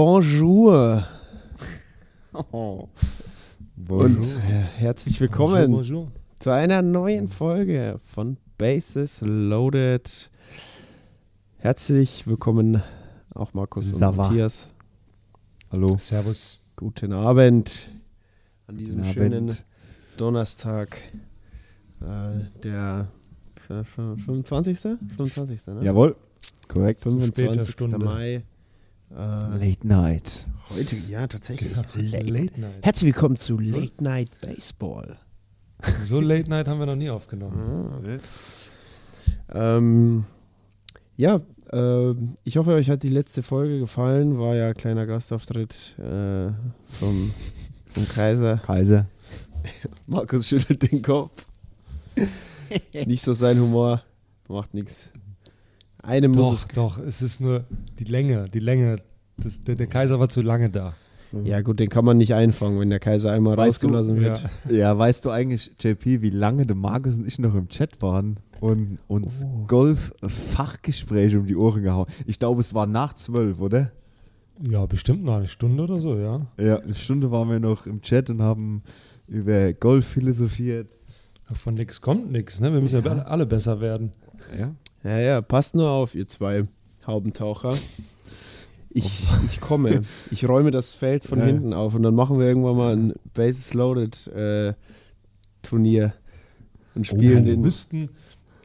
Bonjour Oh. und äh, herzlich willkommen Bonjour, zu einer neuen Folge von Bases Loaded. Herzlich willkommen auch Markus und. Matthias. Hallo. Servus. Guten Abend an diesem Guten schönen Abend. Donnerstag, äh, der f- f- 25. 25. Ne? Jawohl. Korrekt. 25. Stunde. Mai. Äh, Late Night. heute, ja, tatsächlich. Late, Late. Late Night. Herzlich willkommen zu Late Night Baseball. So Late Night haben wir noch nie aufgenommen. Ähm, ja, äh, ich hoffe, euch hat die letzte Folge gefallen. War ja kleiner Gastauftritt äh, vom, vom Kaiser. Kaiser. Markus schüttelt den Kopf. Nicht so sein Humor. Macht nichts. Einem muss Doch, es. doch, es ist nur die Länge, die Länge. Das, der, der Kaiser war zu lange da. Ja, gut, den kann man nicht einfangen, wenn der Kaiser einmal Weißt du, rausgelassen wird. Ja, weißt du eigentlich, JP, wie lange der Markus und ich noch im Chat waren und uns Golf-Fachgespräche um die Ohren gehauen? Ich glaube, es war nach zwölf, oder? Ja, bestimmt noch eine Stunde oder so, ja. Ja, eine Stunde waren wir noch im Chat und haben über Golf philosophiert. Von nix kommt nix, ne? Wir müssen ja, alle besser werden. Ja. Ja, ja, passt nur auf, ihr zwei Haubentaucher. Ich, ich komme. Ich räume das Feld von Ja. hinten auf und dann machen wir irgendwann mal ein Bases Loaded äh, Turnier und spielen wir den. müssten,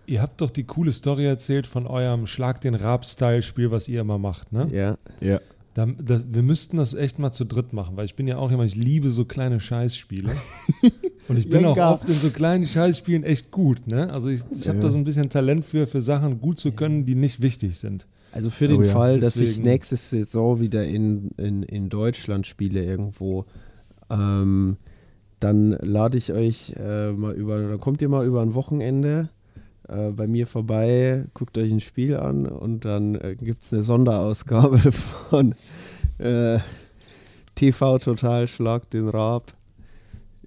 ihr habt doch die coole Story erzählt von eurem Schlag den Rab-Style-Spiel, was ihr immer macht, ne? Ja, Ja. Da, das, wir müssten das echt mal zu dritt machen, weil ich bin ja auch jemand, ich liebe so kleine Scheißspiele. Und ich bin auch oft in so kleinen Scheißspielen echt gut. Ne? Also ich, ich habe Ja. da so ein bisschen Talent für, für Sachen gut zu können, die nicht wichtig sind. also für den Oh ja, Fall, dass ich deswegen- nächste Saison wieder in, in, in Deutschland spiele irgendwo, ähm, dann lade ich euch äh, mal über, dann kommt ihr mal über ein Wochenende äh, bei mir vorbei, guckt euch ein Spiel an und dann äh, gibt es eine Sonderausgabe von äh, TV Total Schlag den Raab.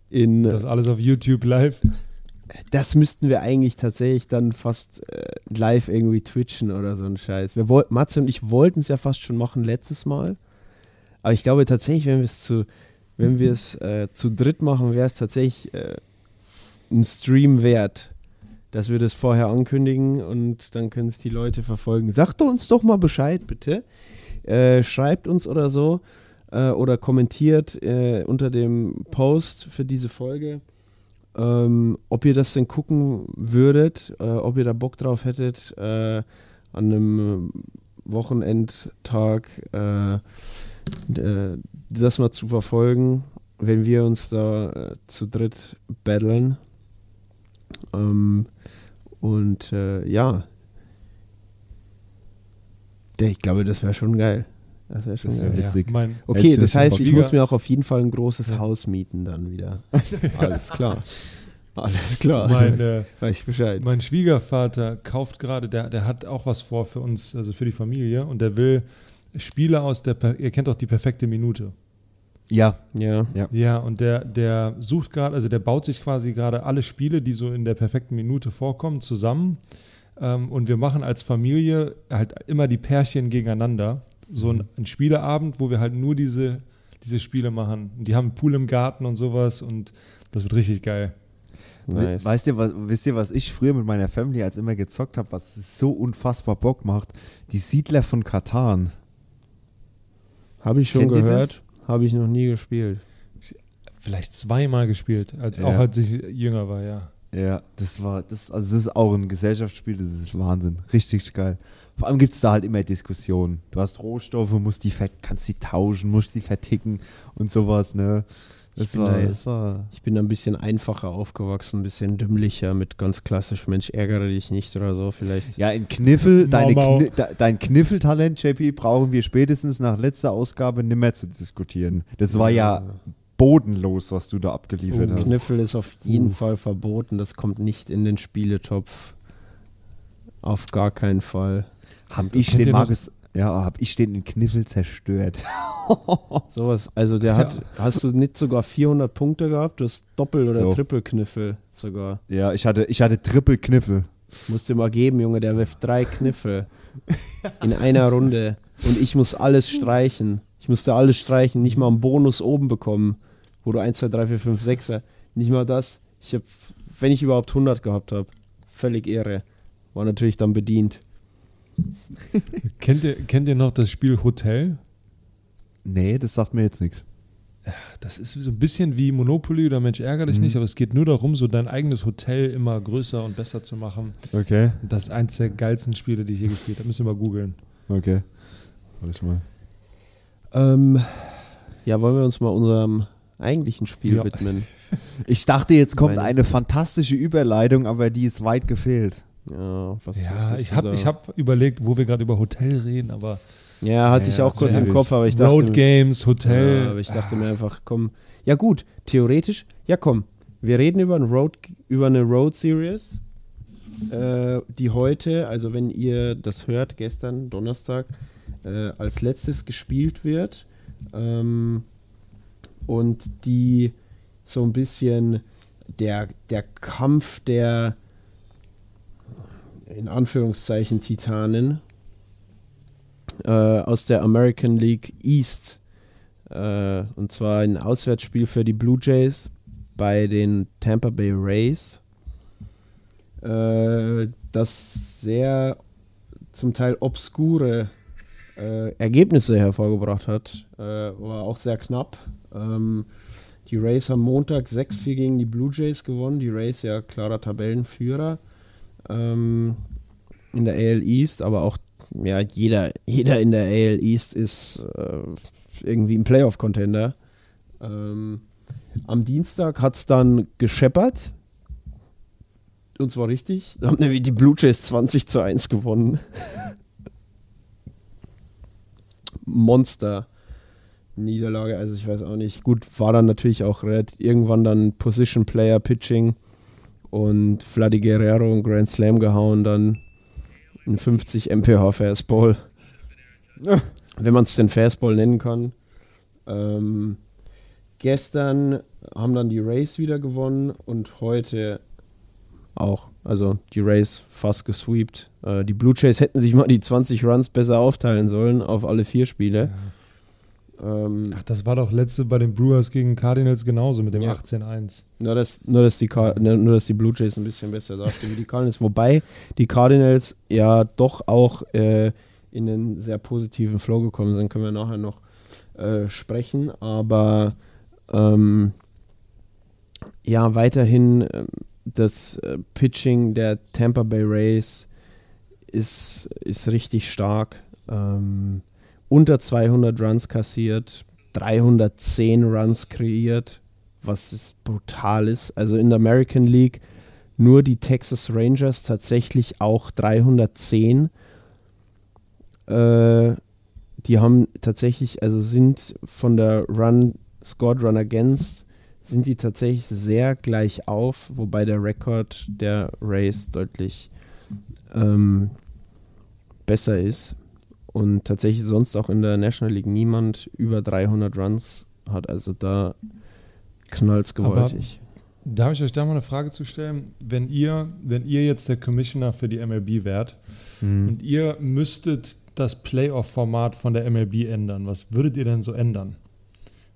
In, Das alles auf YouTube live. das müssten wir eigentlich tatsächlich dann fast äh, live irgendwie twitchen oder so ein Scheiß. Wir wollten, Matze und ich wollten es ja fast schon machen letztes Mal. Aber ich glaube tatsächlich, wenn wir es zu, wenn wir es äh, zu dritt machen, wäre es tatsächlich äh, ein Stream wert, dass wir das vorher ankündigen und dann können es die Leute verfolgen. Sagt uns doch mal Bescheid, bitte. Äh, schreibt uns oder so äh, oder kommentiert äh, unter dem Post für diese Folge ähm, ob ihr das denn gucken würdet, äh, ob ihr da Bock drauf hättet, äh, an einem Wochenendtag äh, das mal zu verfolgen, wenn wir uns da zu dritt battlen. Ähm, und äh, ja, ich glaube, das wäre schon geil. Das wäre schon Das wär geil. witzig. mein, Okay, das heißt, ich muss mir auch auf jeden Fall ein großes Ja. Haus mieten dann wieder. Alles klar. Alles klar. mein, äh, Weiß ich Bescheid. mein Schwiegervater kauft gerade, der, der hat auch was vor für uns, also für die Familie. Und der will Spiele aus der, ihr kennt doch die perfekte Minute. Ja. Ja. Ja, und der, der sucht gerade, also der baut sich quasi gerade alle Spiele, die so in der perfekten Minute vorkommen, zusammen. Ähm, und wir machen als Familie halt immer die Pärchen gegeneinander. So ein, ein Spieleabend, wo wir halt nur diese, diese Spiele machen. Und die haben einen Pool im Garten und sowas und das wird richtig geil. Nice. Weißt ihr, was, wisst ihr, was ich früher mit meiner Family als immer gezockt habe, was so unfassbar Bock macht? Die Siedler von Katan. Habe ich schon Kennt gehört, habe ich noch nie gespielt. Vielleicht zweimal gespielt, als, Ja. auch als ich jünger war, ja. Ja, das war, das, also das ist auch ein Gesellschaftsspiel, das ist Wahnsinn. Richtig geil. Vor allem gibt es da halt immer Diskussionen. Du hast Rohstoffe, musst die kannst die tauschen, musst die verticken und sowas, ne? Das bin war, da- das war. Ich bin da ein bisschen einfacher aufgewachsen, ein bisschen dümmlicher, mit ganz klassisch Mensch, ärgere dich nicht oder so vielleicht. Ja, in Kniffel, deine Mau, mau. Kni de, dein Kniffeltalent, JP, brauchen wir spätestens nach letzter Ausgabe nicht mehr zu diskutieren. Das war ja bodenlos, was du da abgeliefert Oh, hast. Kniffel ist auf jeden Uh. Fall verboten, das kommt nicht in den Spieletopf. Auf gar keinen Fall. Hab ich den Markus, ja, hab ich den in Kniffel zerstört. Sowas, also der hat, hast du nicht sogar 400 Punkte gehabt? Du hast Doppel- oder So. Triple-Kniffel sogar. Ja, ich hatte, ich hatte Triple Kniffel. Musst dir mal geben, Junge, der wirft drei Kniffel in einer Runde und ich muss alles streichen. Ich musste alles streichen, nicht mal einen Bonus oben bekommen, wo du 1, 2, 3, 4, 5, 6, nicht mal das. Ich habe, wenn ich überhaupt 100 gehabt habe, völlig Ehre. War natürlich dann bedient. Kennt ihr, kennt ihr noch das Spiel Hotel? Nee, das sagt mir jetzt nichts. Das ist so ein bisschen wie Monopoly oder Mensch ärgere dich nicht, aber es geht nur darum, so dein eigenes Hotel immer größer und besser zu machen. Okay, das ist eins der geilsten Spiele, die ich je gespielt habe. Müssen wir mal googeln. okay. Warte mal. Ähm, ja, wollen wir uns mal unserem eigentlichen Spiel Ja. widmen? Ich dachte, jetzt kommt Meine- eine fantastische Überleitung, aber die ist weit gefehlt. Ja, was, was Ja, hast ich habe ich hab überlegt, wo wir gerade über Hotel reden, aber Ja, hatte ich Ja, auch kurz im. Kopf, aber ich dachte. Road Games, Hotel. Ja, aber ich dachte mir einfach, komm. Ja, gut, theoretisch, ja, komm. Wir reden über, ein Road, über eine Road Series, äh, die heute, also wenn ihr das hört, gestern, Donnerstag, äh, als letztes gespielt wird. Ähm, und die so ein bisschen der, der Kampf der in Anführungszeichen Titanen äh, aus der American League East. Äh, und zwar ein Auswärtsspiel für die Blue Jays bei den Tampa Bay Rays. Äh, das sehr zum Teil obskure äh, Ergebnisse hervorgebracht hat. Äh, war auch sehr knapp. Ähm, die Rays haben Montag 6-4 gegen die Blue Jays gewonnen. Die Rays ja klarer Tabellenführer ähm, in der AL East, aber auch ja, jeder, jeder in der AL East ist äh, irgendwie ein Playoff-Contender. Ähm, am Dienstag hat es dann gescheppert. Und zwar richtig. Da haben nämlich die Blue Jays 20 zu 1 gewonnen. Monster. Niederlage, also ich weiß auch nicht. Gut, war dann natürlich auch relativ, irgendwann dann Position Player Pitching und Vladdy Guerrero einen Grand Slam gehauen, dann ein 50 mph Fastball. Wenn man es den Fastball nennen kann. Ähm, gestern haben dann die Rays wieder gewonnen und heute auch. Also die Rays fast gesweept. Äh, die Blue Jays hätten sich mal die 20 Runs besser aufteilen sollen auf alle vier Spiele. Ähm, Ach, das war doch letzte bei den Brewers gegen Cardinals genauso mit dem Ja. 18-1. Nur dass, nur, dass die Car nur, dass die Blue Jays ein bisschen besser dastehen wie die Cardinals. Wobei die Cardinals ja doch auch äh, in einen sehr positiven Flow gekommen sind, können wir nachher noch äh, sprechen. Aber ähm, ja, weiterhin ähm, das äh, Pitching der Tampa Bay Rays ist, ist richtig stark. Ähm, unter 200 Runs kassiert, 310 Runs kreiert, was brutal ist. Also in der American League nur die Texas Rangers tatsächlich auch 310. Äh, die haben tatsächlich, also sind von der Run, Scored Run Against, sind die tatsächlich sehr gleich auf, wobei der Rekord der Rays deutlich ähm, besser ist. Und tatsächlich sonst auch in der National League niemand über 300 Runs hat. Also da knallt's gewaltig. Darf ich euch da mal eine Frage zu stellen? Wenn ihr, wenn ihr jetzt der Commissioner für die MLB wärt und ihr müsstet das Playoff-Format von der MLB ändern, was würdet ihr denn so ändern?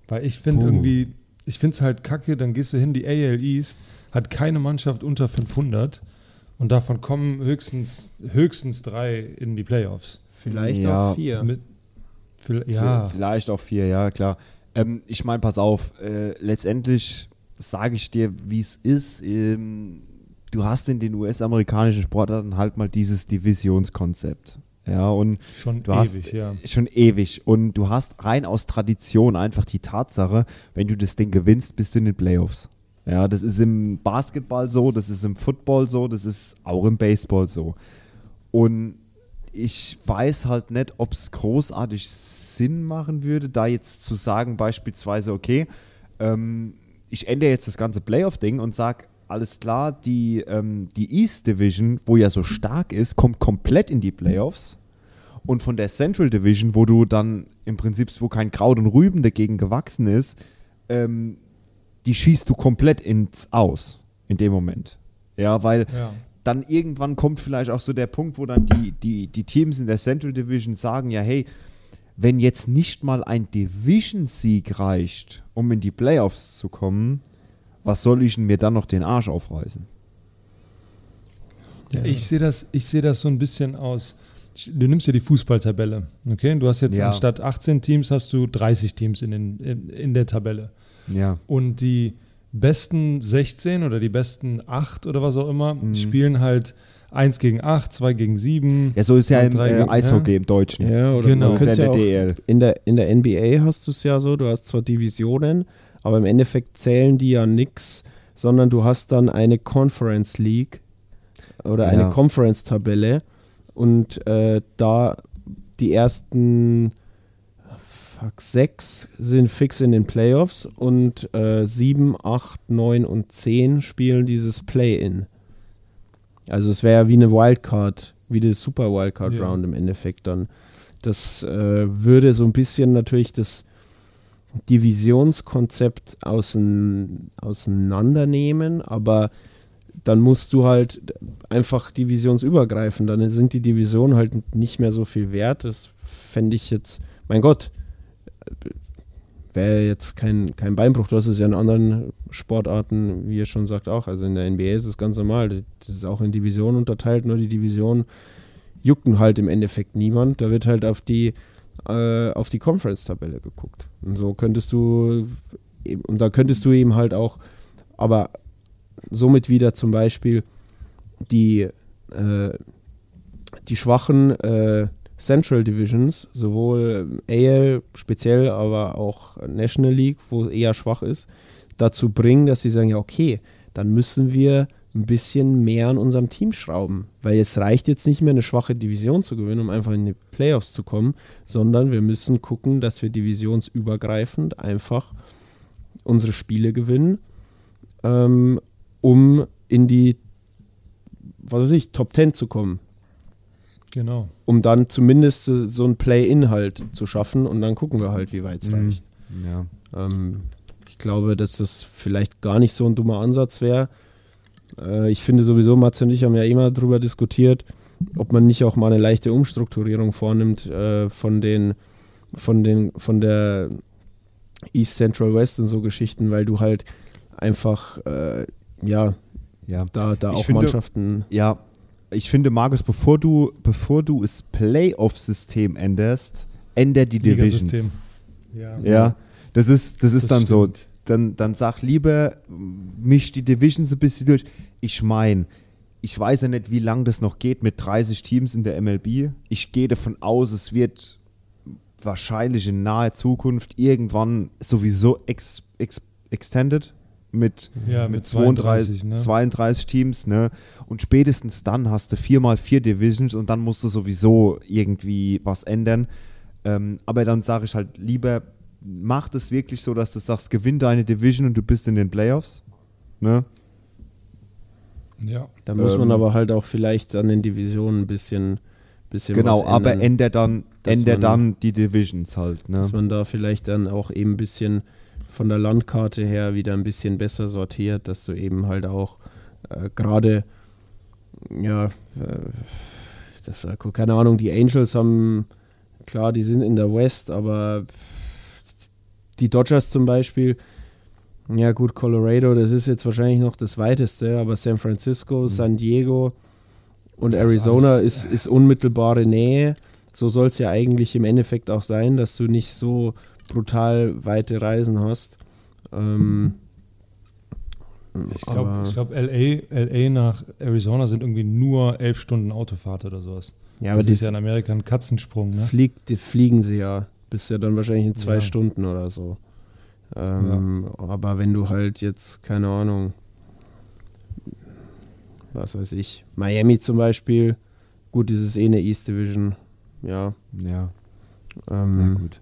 Weil ich finde irgendwie, ich finde es halt kacke, dann gehst du hin, die AL East hat keine Mannschaft unter 500 und davon kommen höchstens, höchstens drei in die Playoffs. Vielleicht Ja, auch vier. Mit, viel- Ja. Vielleicht auch vier, ja, klar. Ähm, ich meine, pass auf, äh, letztendlich sage ich dir, wie es ist. Ähm, du hast in den US-amerikanischen Sportarten halt mal dieses Divisionskonzept. Ja, und Schon du hast ewig, ja. schon ewig. Und du hast rein aus Tradition einfach die Tatsache, wenn du das Ding gewinnst, bist du in den Playoffs. Ja, das ist im Basketball so, das ist im Football so, das ist auch im Baseball so. Und ich weiß halt nicht, ob es großartig Sinn machen würde, da jetzt zu sagen, beispielsweise, okay, ähm, ich ändere jetzt das ganze Playoff-Ding und sage, alles klar, die, ähm, die East Division, wo ja so stark ist, kommt komplett in die Playoffs. Und von der Central Division, wo du dann im Prinzip, wo kein Kraut und Rüben dagegen gewachsen ist, ähm, die schießt du komplett ins Aus in dem Moment. Ja, weil Ja. Dann irgendwann kommt vielleicht auch so der Punkt, wo dann die, die, die Teams in der Central Division sagen, ja, hey, wenn jetzt nicht mal ein Division-Sieg reicht, um in die Playoffs zu kommen, was soll ich denn mir dann noch den Arsch aufreißen? Ich sehe das, ich sehe das so ein bisschen aus. Du nimmst ja die Fußballtabelle, okay? Du hast jetzt Ja. anstatt 18 Teams hast du 30 Teams in, den, in, in der Tabelle. Ja. Und die besten 16 oder die besten 8 oder was auch immer Mhm. spielen halt 1 gegen 8, 2 gegen 7. Ja, so ist ja im drei äh, Eishockey im Deutschen. Ja, oder Genau. So ist ja ja in der DL. in der, in der NBA hast du es ja so, du hast zwar Divisionen, aber im Endeffekt zählen die ja nix, sondern du hast dann eine Conference League oder Ja. eine Conference-Tabelle und äh, da die ersten fuck, sechs sind fix in den Playoffs und äh, sieben, acht, neun und zehn spielen dieses Play-In. Also es wäre ja wie eine Wildcard, wie die Super Wildcard Ja. Round im Endeffekt dann. Das äh, würde so ein bisschen natürlich das Divisionskonzept ausein, auseinandernehmen, aber dann musst du halt einfach divisionsübergreifend, dann sind die Divisionen halt nicht mehr so viel wert. Das fände ich jetzt, mein Gott, wäre jetzt kein, kein Beinbruch. Du hast es ja in anderen Sportarten, wie ihr schon sagt, auch. Also in der NBA ist es ganz normal. Das ist auch in Divisionen unterteilt, nur die Divisionen jucken halt im Endeffekt niemand. Da wird halt auf die, äh, die Conference-Tabelle geguckt. Und so könntest du, und da könntest du eben halt auch, aber somit wieder zum Beispiel die, äh, die schwachen äh, Central Divisions, sowohl AL speziell, aber auch National League, wo eher schwach ist, dazu bringen, dass sie sagen, ja okay, dann müssen wir ein bisschen mehr an unserem Team schrauben, weil es reicht jetzt nicht mehr eine schwache Division zu gewinnen, um einfach in die Playoffs zu kommen, sondern wir müssen gucken, dass wir divisionsübergreifend einfach unsere Spiele gewinnen, ähm, um in die, was weiß ich, Top 10 zu kommen Genau. um dann zumindest so ein Play-In-Halt zu schaffen und dann gucken wir halt, wie weit es Mhm. reicht. Ja. Ähm, ich glaube, dass das vielleicht gar nicht so ein dummer Ansatz wäre. Äh, ich finde sowieso, Matze und ich haben ja immer darüber diskutiert, ob man nicht auch mal eine leichte Umstrukturierung vornimmt äh, von den, von den, von der East Central West und so Geschichten, weil du halt einfach, äh, ja, ja. da, da Ich auch finde- Mannschaften Ja, ich finde, Markus, bevor du, bevor du das Playoff-System änderst, änder die Divisions. Ja. Ja, das ist, das ist Das dann so. stimmt. Dann, dann sag lieber, misch die Divisions ein bisschen durch. Ich meine, ich weiß ja nicht, wie lange das noch geht mit 30 Teams in der MLB. Ich gehe davon aus, es wird wahrscheinlich in naher Zukunft irgendwann sowieso ex, ex, extended mit, Ja, mit mit 32, 32, ne? 32 Teams. Ne? Und spätestens dann hast du vier mal vier Divisions und dann musst du sowieso irgendwie was ändern. Ähm, aber dann sage ich halt lieber, mach das wirklich so, dass du sagst, gewinn deine Division und du bist in den Playoffs. Ne? ja. Da muss man Ähm, aber halt auch vielleicht an den Divisionen ein bisschen, bisschen Genau, was aber ändern, änder dann, dass änder man- dann die Divisions halt. Ne? dass man da vielleicht dann auch eben ein bisschen von der Landkarte her wieder ein bisschen besser sortiert, dass du eben halt auch äh, gerade, ja, äh, das, äh, keine Ahnung, die Angels haben, klar, die sind in der West, aber die Dodgers zum Beispiel, ja gut, Colorado, das ist jetzt wahrscheinlich noch das weiteste, aber San Francisco, San Diego und Das Arizona ist, ist unmittelbare Nähe. So soll es ja eigentlich im Endeffekt auch sein, dass du nicht so brutal weite Reisen hast. Ähm, Ich glaube, glaub, LA, LA nach Arizona sind irgendwie nur elf Stunden Autofahrt oder sowas. Ja, aber das ist ja in Amerika ein Katzensprung, ne? fliegt, fliegen sie ja. Bist ja dann wahrscheinlich in zwei Ja. Stunden oder so. Ähm, Aber wenn du halt jetzt, keine Ahnung, was weiß ich, Miami zum Beispiel, gut, das ist eh eine East Division, ja. Ja, Ähm, na gut.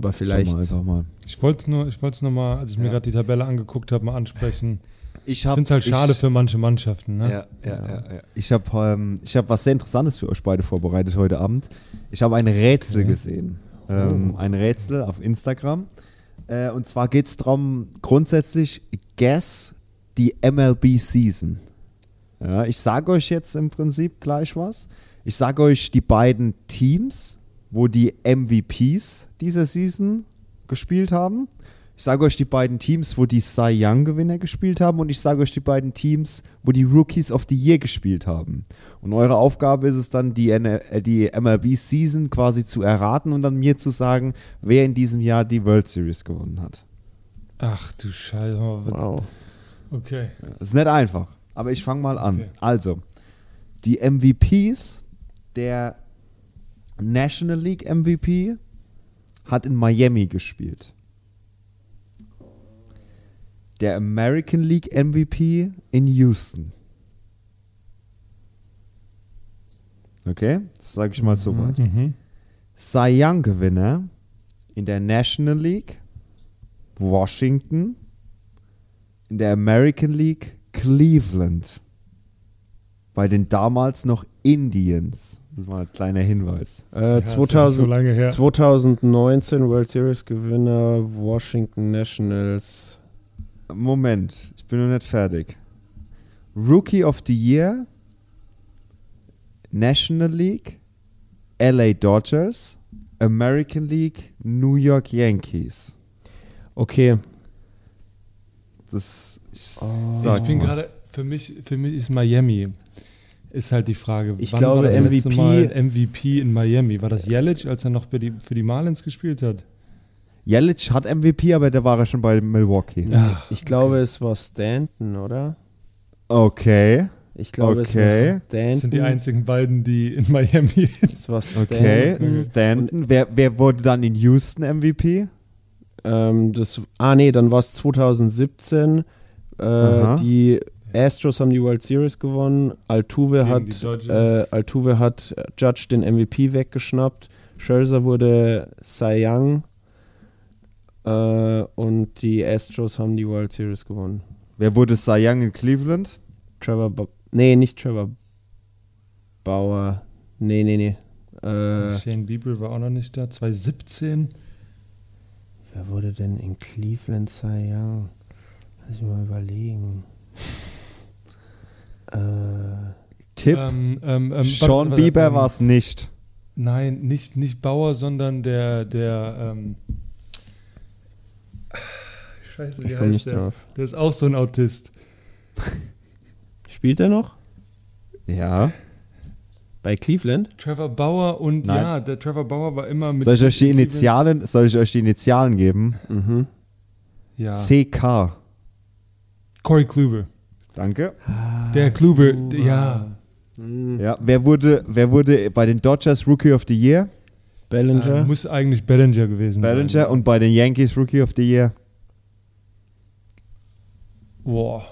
Aber vielleicht. wir einfach mal. Ich wollte es nur, ich wollte es nochmal, als ich mir Ja. gerade die Tabelle angeguckt habe, mal ansprechen. Ich Ich finde es halt schade für manche Mannschaften, ne? Ja, ja, ja, ja. Ich habe ähm, ich hab was sehr Interessantes für euch beide vorbereitet heute Abend. Ich habe ein Rätsel Okay. gesehen. Ähm, Ein Rätsel auf Instagram. Äh, und zwar geht es darum, grundsätzlich, guess die MLB Season. Ja, ich sage euch jetzt im Prinzip gleich was. Ich sage euch die beiden Teams, wo die MVPs dieser Season gespielt haben. Ich sage euch die beiden Teams, wo die Cy Young Gewinner gespielt haben und ich sage euch die beiden Teams, wo die Rookies of the Year gespielt haben. Und eure Aufgabe ist es dann, die, äh, die MLB Season quasi zu erraten und dann mir zu sagen, wer in diesem Jahr die World Series gewonnen hat. Ach du Scheiße. Wow. Okay. Das ist nicht einfach, aber ich fange mal an. Okay. Also, die MVPs, der National League MVP hat in Miami gespielt. Der American League MVP in Houston. Okay, das sage ich mal so weit. Mhm. Cy Young Gewinner in der National League Washington, in der American League Cleveland. Bei den damals noch Indians. Das war ein kleiner Hinweis. Äh, ist ja 2000, so lange her. 2019 World Series Gewinner Washington Nationals. Moment, ich bin noch nicht fertig. Rookie of the Year, National League, LA Dodgers, American League, New York Yankees. Okay, Das ich Oh. ich bin mal. gerade, für mich, für mich ist Miami. Ist halt die Frage, Ich wann glaube, war das letzte MVP Mal MVP in Miami? War das Yelich, als er noch für die, für die Marlins gespielt hat? Yelich hat MVP, aber der war ja schon bei Milwaukee. Ja, ich glaube, es war Stanton, oder? Okay, Ich glaube, es Okay. war Stanton. das sind die einzigen beiden, die in Miami Es war Stanton. okay. Stanton. Wer, wer wurde dann in Houston MVP? Ähm, das, ah, nee, dann war es 2017. Äh, die Astros haben die World Series gewonnen. Altuve Gegen hat, äh, Altuve hat Judge den MVP weggeschnappt. Scherzer wurde Cy Young. Äh, und die Astros haben die World Series gewonnen. Wer wurde Cy Young in Cleveland? Trevor ba Nee, nicht Trevor Bauer. Nee, nee, nee. Äh, Shane Bieber war auch noch nicht da. 2017. wer wurde denn in Cleveland Cy Young? Lass ich mal überlegen. Äh, Tipp. Ähm, ähm, ähm, Sean warte, warte, Bieber ähm, war es nicht. Nein, nicht, nicht Bauer, sondern der, der, ähm, Scheiße, wie ich komme heißt nicht der? drauf. Der ist auch so ein Autist. Spielt er noch? Ja. Bei Cleveland? Trevor Bauer und Nein. ja, der Trevor Bauer war immer mit. Soll ich euch die Cleveland- Initialen, soll ich euch die Initialen geben? Mhm. Ja. CK. Corey Kluber. Danke. Der Kluber, ja. Ja, wer wurde, wer wurde bei den Dodgers Rookie of the Year? Bellinger? Äh, muss eigentlich Bellinger gewesen Bellinger sein. und bei den Yankees Rookie of the Year? Boah.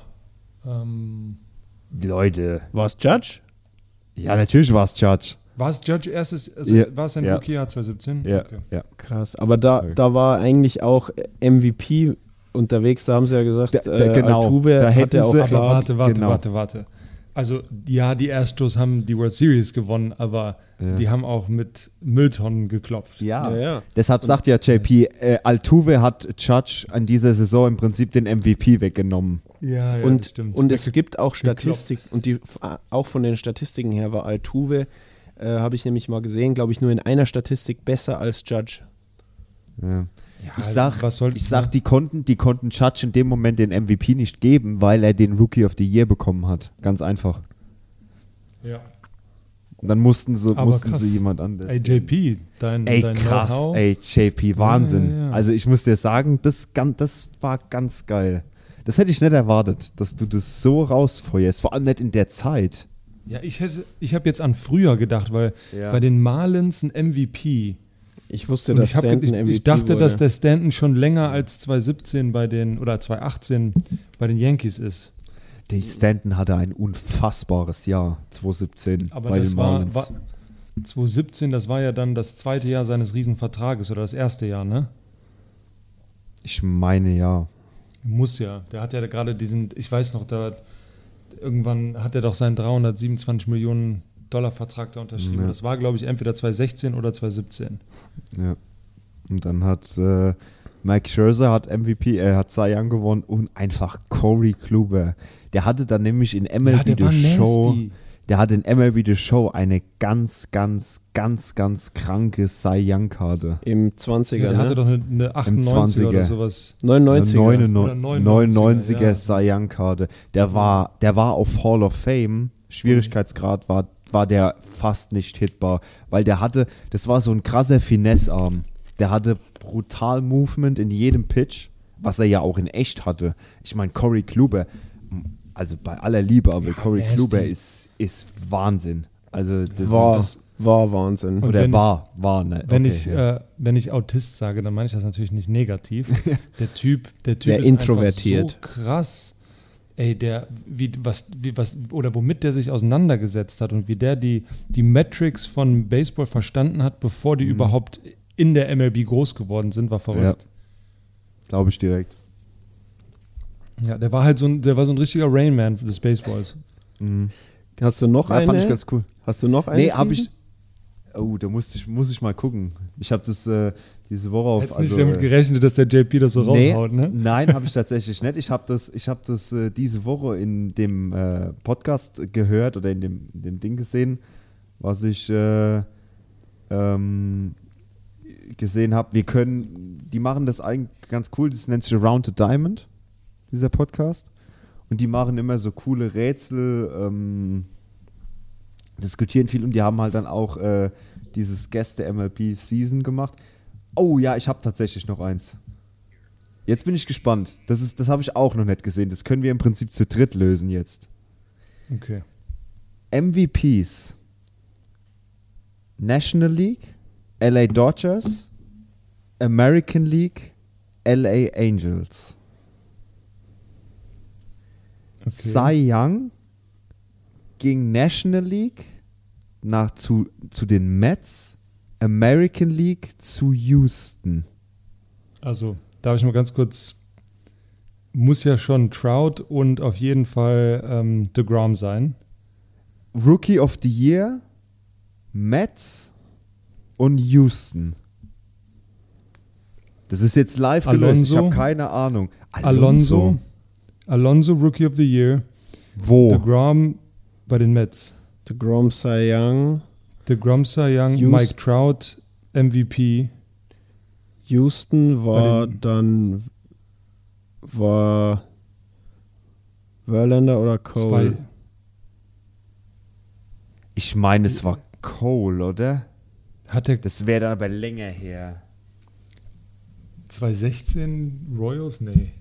Ähm, Leute. War es Judge? Ja, natürlich war es Judge. war es Judge erstes, also Ja, war es sein ja. Rookie-Jahr 2017? Ja, Okay. ja. Krass. Aber da, Okay. da war eigentlich auch MVP unterwegs. Da haben sie ja gesagt, Da- da- äh, genau. Altuve Da hat hätten er auch sie- Aber klar. warte, warte, genau. warte, warte. Also, ja, die Astros haben die World Series gewonnen, aber Ja. die haben auch mit Mülltonnen geklopft. Ja. Ja, ja. Deshalb sagt ja JP, äh, Altuve hat Judge an dieser Saison im Prinzip den MVP weggenommen. Ja, ja, das und, stimmt. und es gibt auch. Statistik, und die auch von den Statistiken her war Altuve, äh, habe ich nämlich mal gesehen, glaube ich, nur in einer Statistik besser als Judge. Ja. Ja, Ich sag, ich sag die, konnten, die konnten Judge in dem Moment den MVP nicht geben, weil er den Rookie of the Year bekommen hat. Ganz einfach. Ja. Und dann mussten sie, Aber mussten krass. sie jemand anders. Ey, JP, dein, Ey, dein krass, Know-how. ey, JP, Wahnsinn. Ja, ja. Also ich muss dir sagen, das, das war ganz geil. Das hätte ich nicht erwartet, dass du das so rausfeuerst, vor allem nicht in der Zeit. Ja, ich hätte, ich habe jetzt an früher gedacht, weil bei den Marlins ein MVP. Ich wusste, Und dass ich, hab, Stanton ich, MVP ich dachte, wurde. dass der Stanton schon länger als 2017 bei den oder 2018 bei den Yankees ist. Der Stanton hatte ein unfassbares Jahr, 2017 Aber bei das den war, Marlins. war 2017, das war ja dann das zweite Jahr seines Riesenvertrages oder das erste Jahr, ne? ich meine ja. Muss ja. Der hat ja gerade diesen, ich weiß noch, da irgendwann hat er doch seinen 327 Millionen Dollar Vertrag da unterschrieben. Ja. Das war, glaube ich, entweder 2016 oder 2017. Ja. Und dann hat äh, Mike Scherzer hat MVP, er hat Cy Young gewonnen und einfach Corey Kluber. Der hatte dann nämlich in MLB The Show, der hatte in MLB The Show eine ganz, ganz, ganz, ganz kranke Cy Young Karte. Im 20er, Ja, der hatte ne? doch eine, eine 98er oder 20er. sowas. 99er. 99, 99er, 99er ja. Cy Young Karte. Der war, der war auf Hall of Fame. Schwierigkeitsgrad war, war der fast nicht hitbar, weil der hatte, das war so ein krasser Finesse-Arm. Der hatte brutal Movement in jedem Pitch, was er ja auch in echt hatte. Ich meine, Corey Kluber, also bei aller Liebe, aber Corey nasty. Kluber ist, ist Wahnsinn. Also das War, ist, war Wahnsinn. Und oder wenn ich- war, war, ne? Wenn, Okay, ich, ja. äh, wenn ich Autist sage, dann meine ich das natürlich nicht negativ. der Typ, der Typ Sehr ist introvertiert. einfach so krass. Ey, der, wie, was, wie, was, oder womit der sich auseinandergesetzt hat und wie der die, die Metrics von Baseball verstanden hat, bevor Mhm. die überhaupt in der MLB groß geworden sind, war verrückt. Glaube ich direkt. Ja, der war halt so ein, der war so ein richtiger Rainman des Baseballs. Hast du noch Ja, eine? fand ich ganz cool. Hast du noch eine? Nee, habe ich. Oh, da musste ich, muss ich mal gucken. Ich habe das äh, diese Woche auf. Hättest nicht also, damit gerechnet, dass der JP das so nee, raushaut, ne? Nein, habe ich tatsächlich nicht. Ich habe das, ich hab das äh, diese Woche in dem äh, Podcast gehört oder in dem, in dem Ding gesehen, was ich äh, ähm, gesehen habe. Wir können, die machen das eigentlich ganz cool. Das nennt sich Around the Diamond, dieser Podcast. Und die machen immer so coole Rätsel, ähm, diskutieren viel und die haben halt dann auch äh, dieses Gäste MLB Season gemacht. Oh ja, ich habe tatsächlich noch eins. Jetzt bin ich gespannt. Das, ist- das habe ich auch noch nicht gesehen. Das können wir im Prinzip zu dritt lösen jetzt. Okay. MVPs. National League, LA Dodgers, American League, LA Angels. okay. Cy Young ging National League nach zu, zu den Mets, American League zu Houston. Also, darf ich mal ganz kurz. Muss ja schon Trout und auf jeden Fall ähm, DeGrom sein. Rookie of the Year, Mets und Houston. Das ist jetzt live gelöst. Ich Alonso. habe keine Ahnung. Alonso. Alonso, Rookie of the Year. Wo? DeGrom bei den Mets. The Grom Cy Young, DeGrom Cy Young, Houston. Mike Trout, MVP. Houston war dann war Verlander oder Cole? Zwei. Ich meine, es war Cole, oder? Hat er Das wäre dann aber länger her. 2016 Royals? Nee.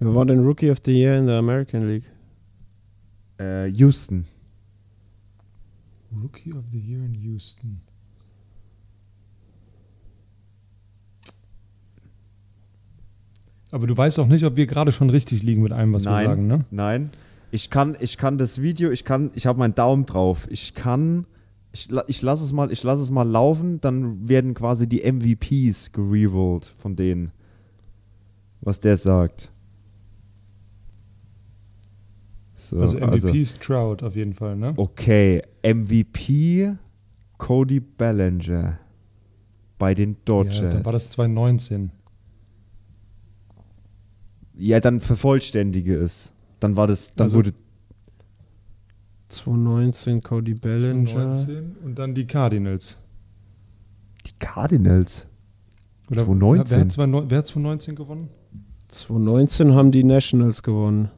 Wer war denn Rookie of the Year in der American League? Äh, Houston. Rookie of the Year in Houston. Aber du weißt auch nicht, ob wir gerade schon richtig liegen mit allem, was nein, wir sagen, ne? nein. Ich kann, ich kann das Video, ich kann, ich habe meinen Daumen drauf. Ich kann, ich, ich lasse es mal, ich lasse es mal laufen, dann werden quasi die MVPs gerollt von denen, was der sagt. So, Also MVP ist Trout auf jeden Fall, ne? okay, MVP Cody Bellinger bei den Dodgers. Ja, dann war das 2019. Ja, dann vervollständige es. Dann war das, dann Also- wurde 2019 Cody Bellinger. 2019 und dann die Cardinals. die Cardinals. Oder 2019? Wer hat, 2019 wer hat 2019 gewonnen? 2019 haben die Nationals gewonnen.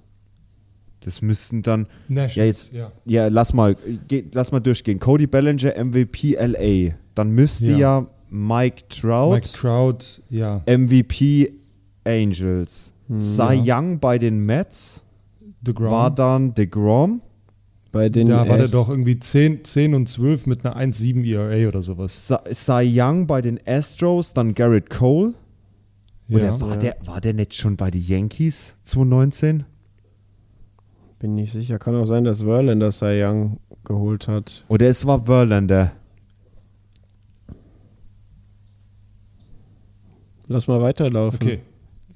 Das müssten dann, Nationals, Ja, jetzt- ja. ja, lass mal, geh, lass mal durchgehen. Cody Bellinger, MVP LA. Dann müsste Ja. ja, Mike Trout, Mike Trout, ja. MVP Angels. Cy Young bei den Mets. DeGrom. war dann DeGrom. Bei den da war der doch irgendwie 10, 10 und 12 mit einer 1,7 ERA oder sowas. Cy Young bei den Astros, dann Garrett Cole. Oder war, Ja. der, war der nicht schon bei den Yankees 2019? Bin nicht sicher. Kann auch sein, dass Verlander Cy Young geholt hat. Oder es war Verlander. Lass mal weiterlaufen. Okay.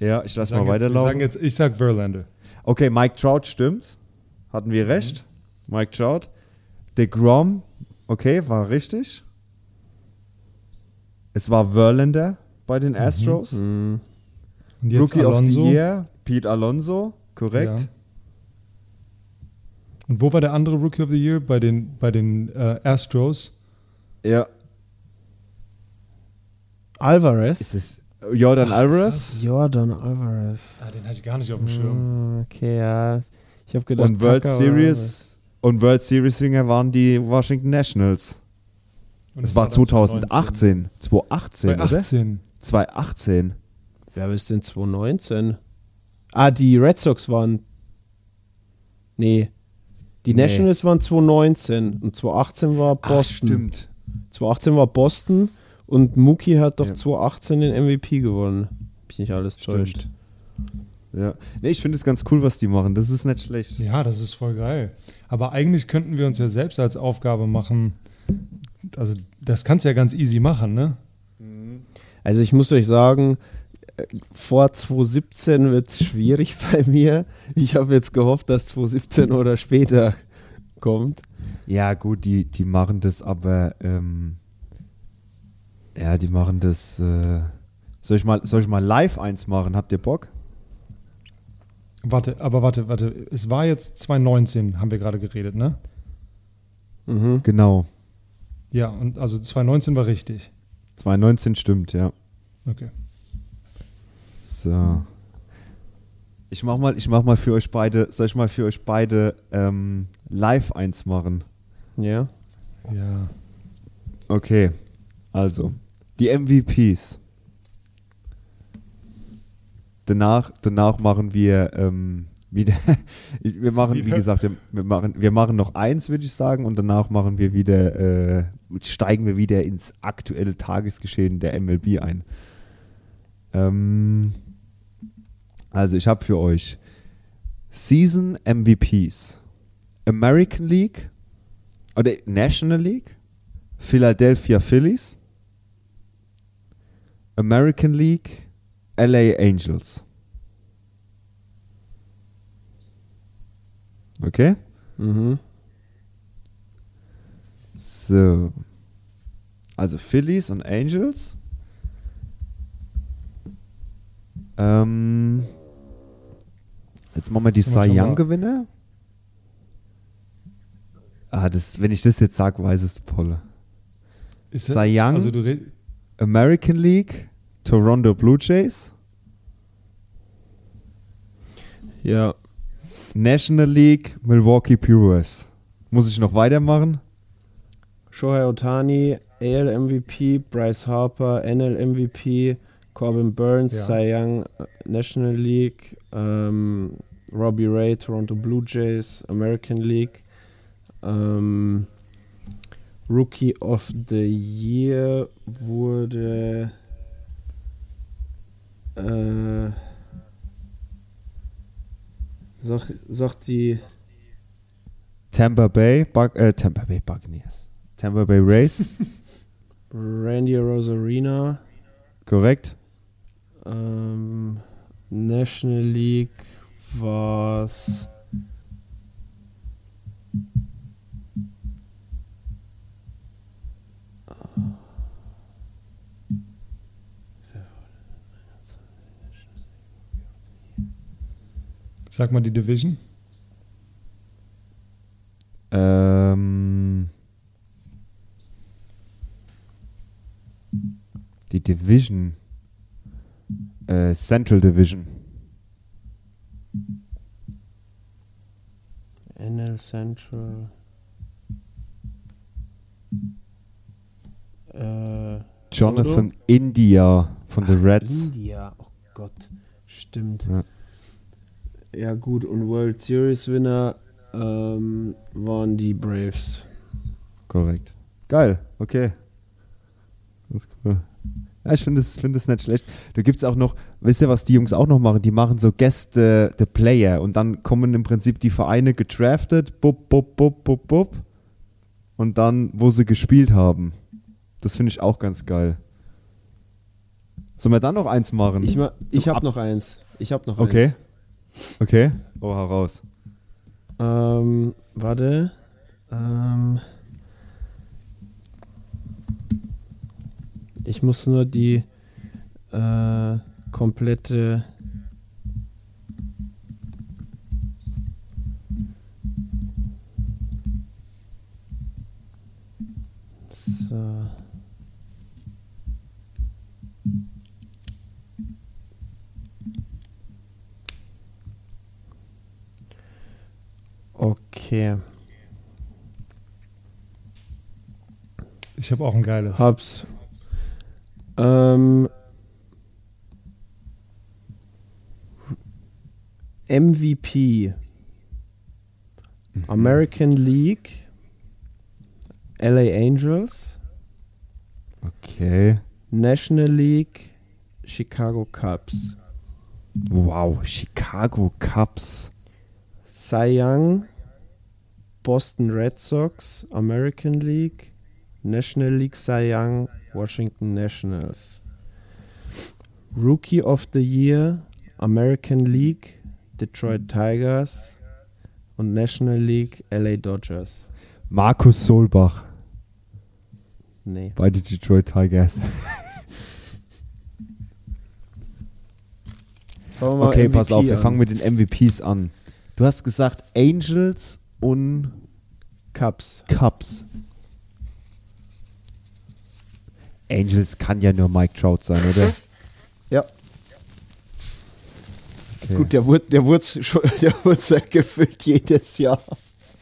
Ja, ich lass Sagen mal jetzt, weiterlaufen. sagen jetzt, ich sag Verlander. Okay, Mike Trout stimmt. Hatten wir recht. Mike Trout. DeGrom, okay, war richtig. Es war Verlander bei den Astros. Hm. Und jetzt Rookie Alonso. of the Year, Pete Alonso, korrekt. Ja. Und wo war der andere Rookie of the Year? Bei den, bei den äh, Astros. Ja. Alvarez? Ist es Jordan Alvarez? Jordan Alvarez. Ah, den hatte ich gar nicht auf dem Schirm. Ah, Okay, ja. Ich habe gedacht, Und World Tucker Series und World Series Ringer waren die Washington Nationals. Und Es war dann 2018. 2018, oder? 2018. 2018. War, wer ist denn 2019? Ah, die Red Sox waren. Nee. Die Nee. Nationals waren 2019 und 2018 war Ach, Boston. stimmt. 2018 war Boston und Mookie hat doch Ja. 2018 den MVP gewonnen. Bin ich alles täuscht. Ja. Nee, ich finde es ganz cool, was die machen. Das ist nicht schlecht. Ja, das ist voll geil. Aber eigentlich könnten wir uns ja selbst als Aufgabe machen. Also, das kannst du ja ganz easy machen, ne? Also ich muss euch sagen, vor 2017 wird es schwierig bei mir. Ich habe jetzt gehofft, dass 2017 oder später kommt. Ja, gut, die, die machen das aber, ähm, ja, die machen das, äh, soll ich mal, soll ich mal live eins machen? Habt ihr Bock? Warte, aber warte, warte. Es war jetzt 2019, haben wir gerade geredet, ne? Mhm. Genau. Ja, und also 2019 war richtig. 2019 stimmt, ja. Okay. So. Ich mach mal, ich mach mal für euch beide, soll ich mal für euch beide ähm, live eins machen? Ja. Ja. Okay, also die MVPs. Danach, danach machen wir ähm, wieder. wir machen, wie gesagt, wir, wir machen, wir machen noch eins, würde ich sagen, und danach machen wir wieder, äh, steigen wir wieder ins aktuelle Tagesgeschehen der MLB ein. Ähm, also ich habe für euch Season MVPs, American League oder National League, Philadelphia Phillies, American League, LA Angels. Okay? Mhm. So. Also Phillies und Angels. Ähm, jetzt machen wir die Cy schon mal- Young Gewinner. Ah, das, wenn ich das jetzt sage, weiß es Polle. Ist Cy Young? Also American League, Toronto Blue Jays, Ja. National League, Milwaukee Brewers. Muss ich noch weitermachen? Shohei Otani, AL MVP, Bryce Harper, NL MVP, Corbin Burns, Ja. Cy Young, äh, National League, ähm, Robbie Ray, Toronto Blue Jays, American League, ähm, Rookie of the Year wurde äh, sag, sag die Tampa Bay, Buc äh, Tampa Bay Buccaneers. Tampa Bay Rays, Randy Rosarina. korrekt? Ähm, National League war's. Sag mal die Division. Ähm, die Division. Äh, Central Division. NL Central. Äh, Jonathan Soto? India von den Reds. India. Oh Gott. Stimmt. Ja. Ja, gut, und World Series Winner ähm, waren die Braves. Korrekt. Geil, okay. Das ist cool. Ja, ich finde es find das nicht schlecht. Da gibt es auch noch, wisst ihr, was die Jungs auch noch machen? Die machen so Guest the, the Player und dann kommen im Prinzip die Vereine gedraftet, bub, bub, bub, bub, bub. Und dann, wo sie gespielt haben. Das finde ich auch ganz geil. Sollen wir dann noch eins machen? Ich, ma- ich Ab- habe noch eins. Ich habe noch Okay. eins. Okay. Oh, heraus. Ähm, warte. Ähm, ich muss nur die äh, komplette. So. Okay. Ich habe auch ein geiles. Hab's. Ähm, MVP. American League. LA Angels. Okay. National League. Chicago Cubs. Wow. Chicago Cubs. Cy Young. Boston Red Sox. American League. National League Cy Young. Washington Nationals. Rookie of the Year. American League. Detroit Tigers. Und National League LA Dodgers. Markus Solbach Nee. bei den Detroit Tigers. Wir Okay, pass MVP auf, wir an. fangen mit den MVPs an. Du hast gesagt Angels und Cubs. Cubs. Angels kann ja nur Mike Trout sein, oder? Ja. Okay. Gut, der wurde, der wurde der wurde sehr gefüllt jedes Jahr.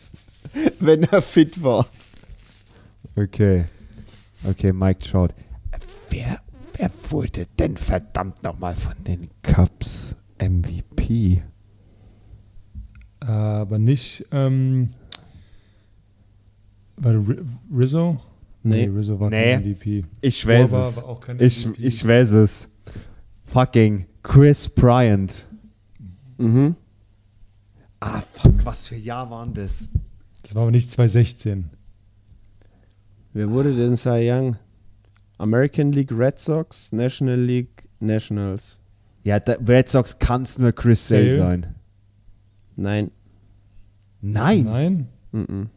Wenn er fit war. Okay. Okay, Mike Trout. Wer, wer wurde denn verdammt nochmal von den Cubs MVP? Aber nicht. Ähm, war Rizzo? Nee. Rizzo war Nee. kein MVP. Ich weiß Schwarber es. Ich, MVP. ich weiß es. Fucking Chris Bryant. Mhm. Ah, fuck, was für Jahr waren das? Das war aber nicht 2016. Wer wurde denn Cy Young? American League Red Sox, National League Nationals. Ja, der Red Sox kann es nur Chris Sale Sale? sein. Nein. Nein, Nein? Mhm.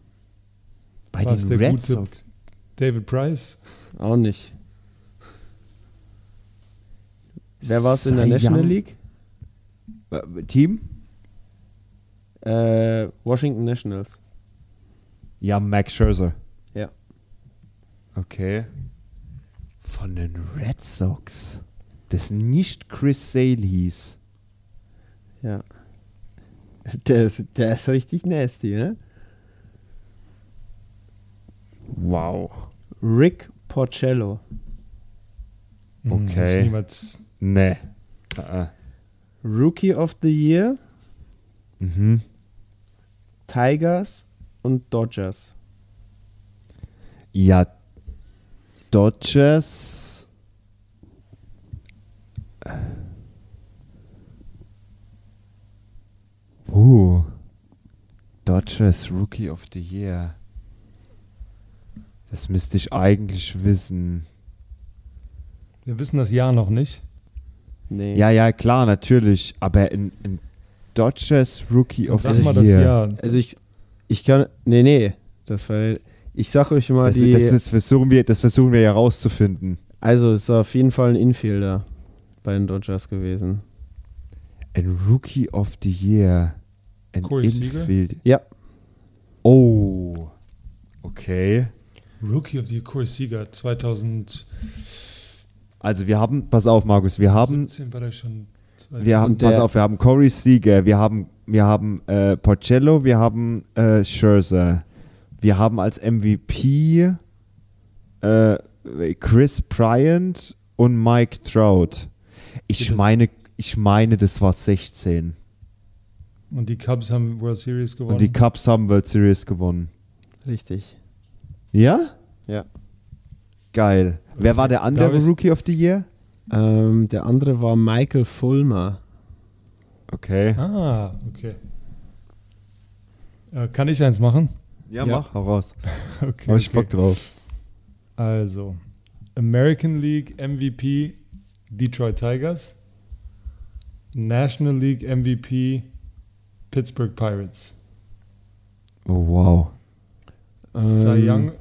bei War's den Red gute- Sox. David Price? Auch nicht. Wer war es in der National Young. League? Äh, Team? Äh, Washington Nationals. Ja, Max Scherzer. Ja. Okay. Von den Red Sox. Das nicht Chris Sale hieß. Ja. Der ist, der ist richtig nasty, ne? Wow. Rick Porcello. Hm, Okay. ich niemals. Nee. Uh Rookie of the Year, mhm. Tigers und Dodgers. Ja, Dodgers. Uh. Dodgers Rookie of the Year. Das müsste ich eigentlich wissen. Wir wissen das Jahr noch nicht. Nee. Ja, ja, klar, natürlich. Aber in, in Dodgers Rookie Dann of sag the mal das Year. Jahr. Also ich, ich kann, nee, nee, das war, ich sag euch mal Das, die, das, das, versuchen wir, das versuchen wir ja rauszufinden. also es war auf jeden Fall ein Infielder bei den Dodgers gewesen. Ein Rookie of the Year. Ein Corey Seager? Infield. Ja, Oh. Okay. Rookie of the Year, Corey Seager, 2017 Also wir haben, pass auf, Markus, wir haben, war der schon. wir haben, pass auf, wir haben Corey Seager, wir haben, wir haben äh, Porcello, wir haben äh, Scherzer, wir haben als MVP äh, Chris Bryant und Mike Trout. Ich Bitte. meine, ich meine, das war 16. Und die Cubs haben World Series gewonnen. Und die Cubs haben World Series gewonnen. Richtig. Ja? Ja. Geil. Wer war der andere ich- Rookie of the Year? Ähm, der andere war Michael Fulmer. Okay. ah, okay. Äh, kann ich eins machen? Ja, Ja. mach, hau raus. Okay. Hab ich Bock drauf. Also, American League MVP Detroit Tigers, National League MVP Pittsburgh Pirates, Oh, wow. Cy Ähm, Young,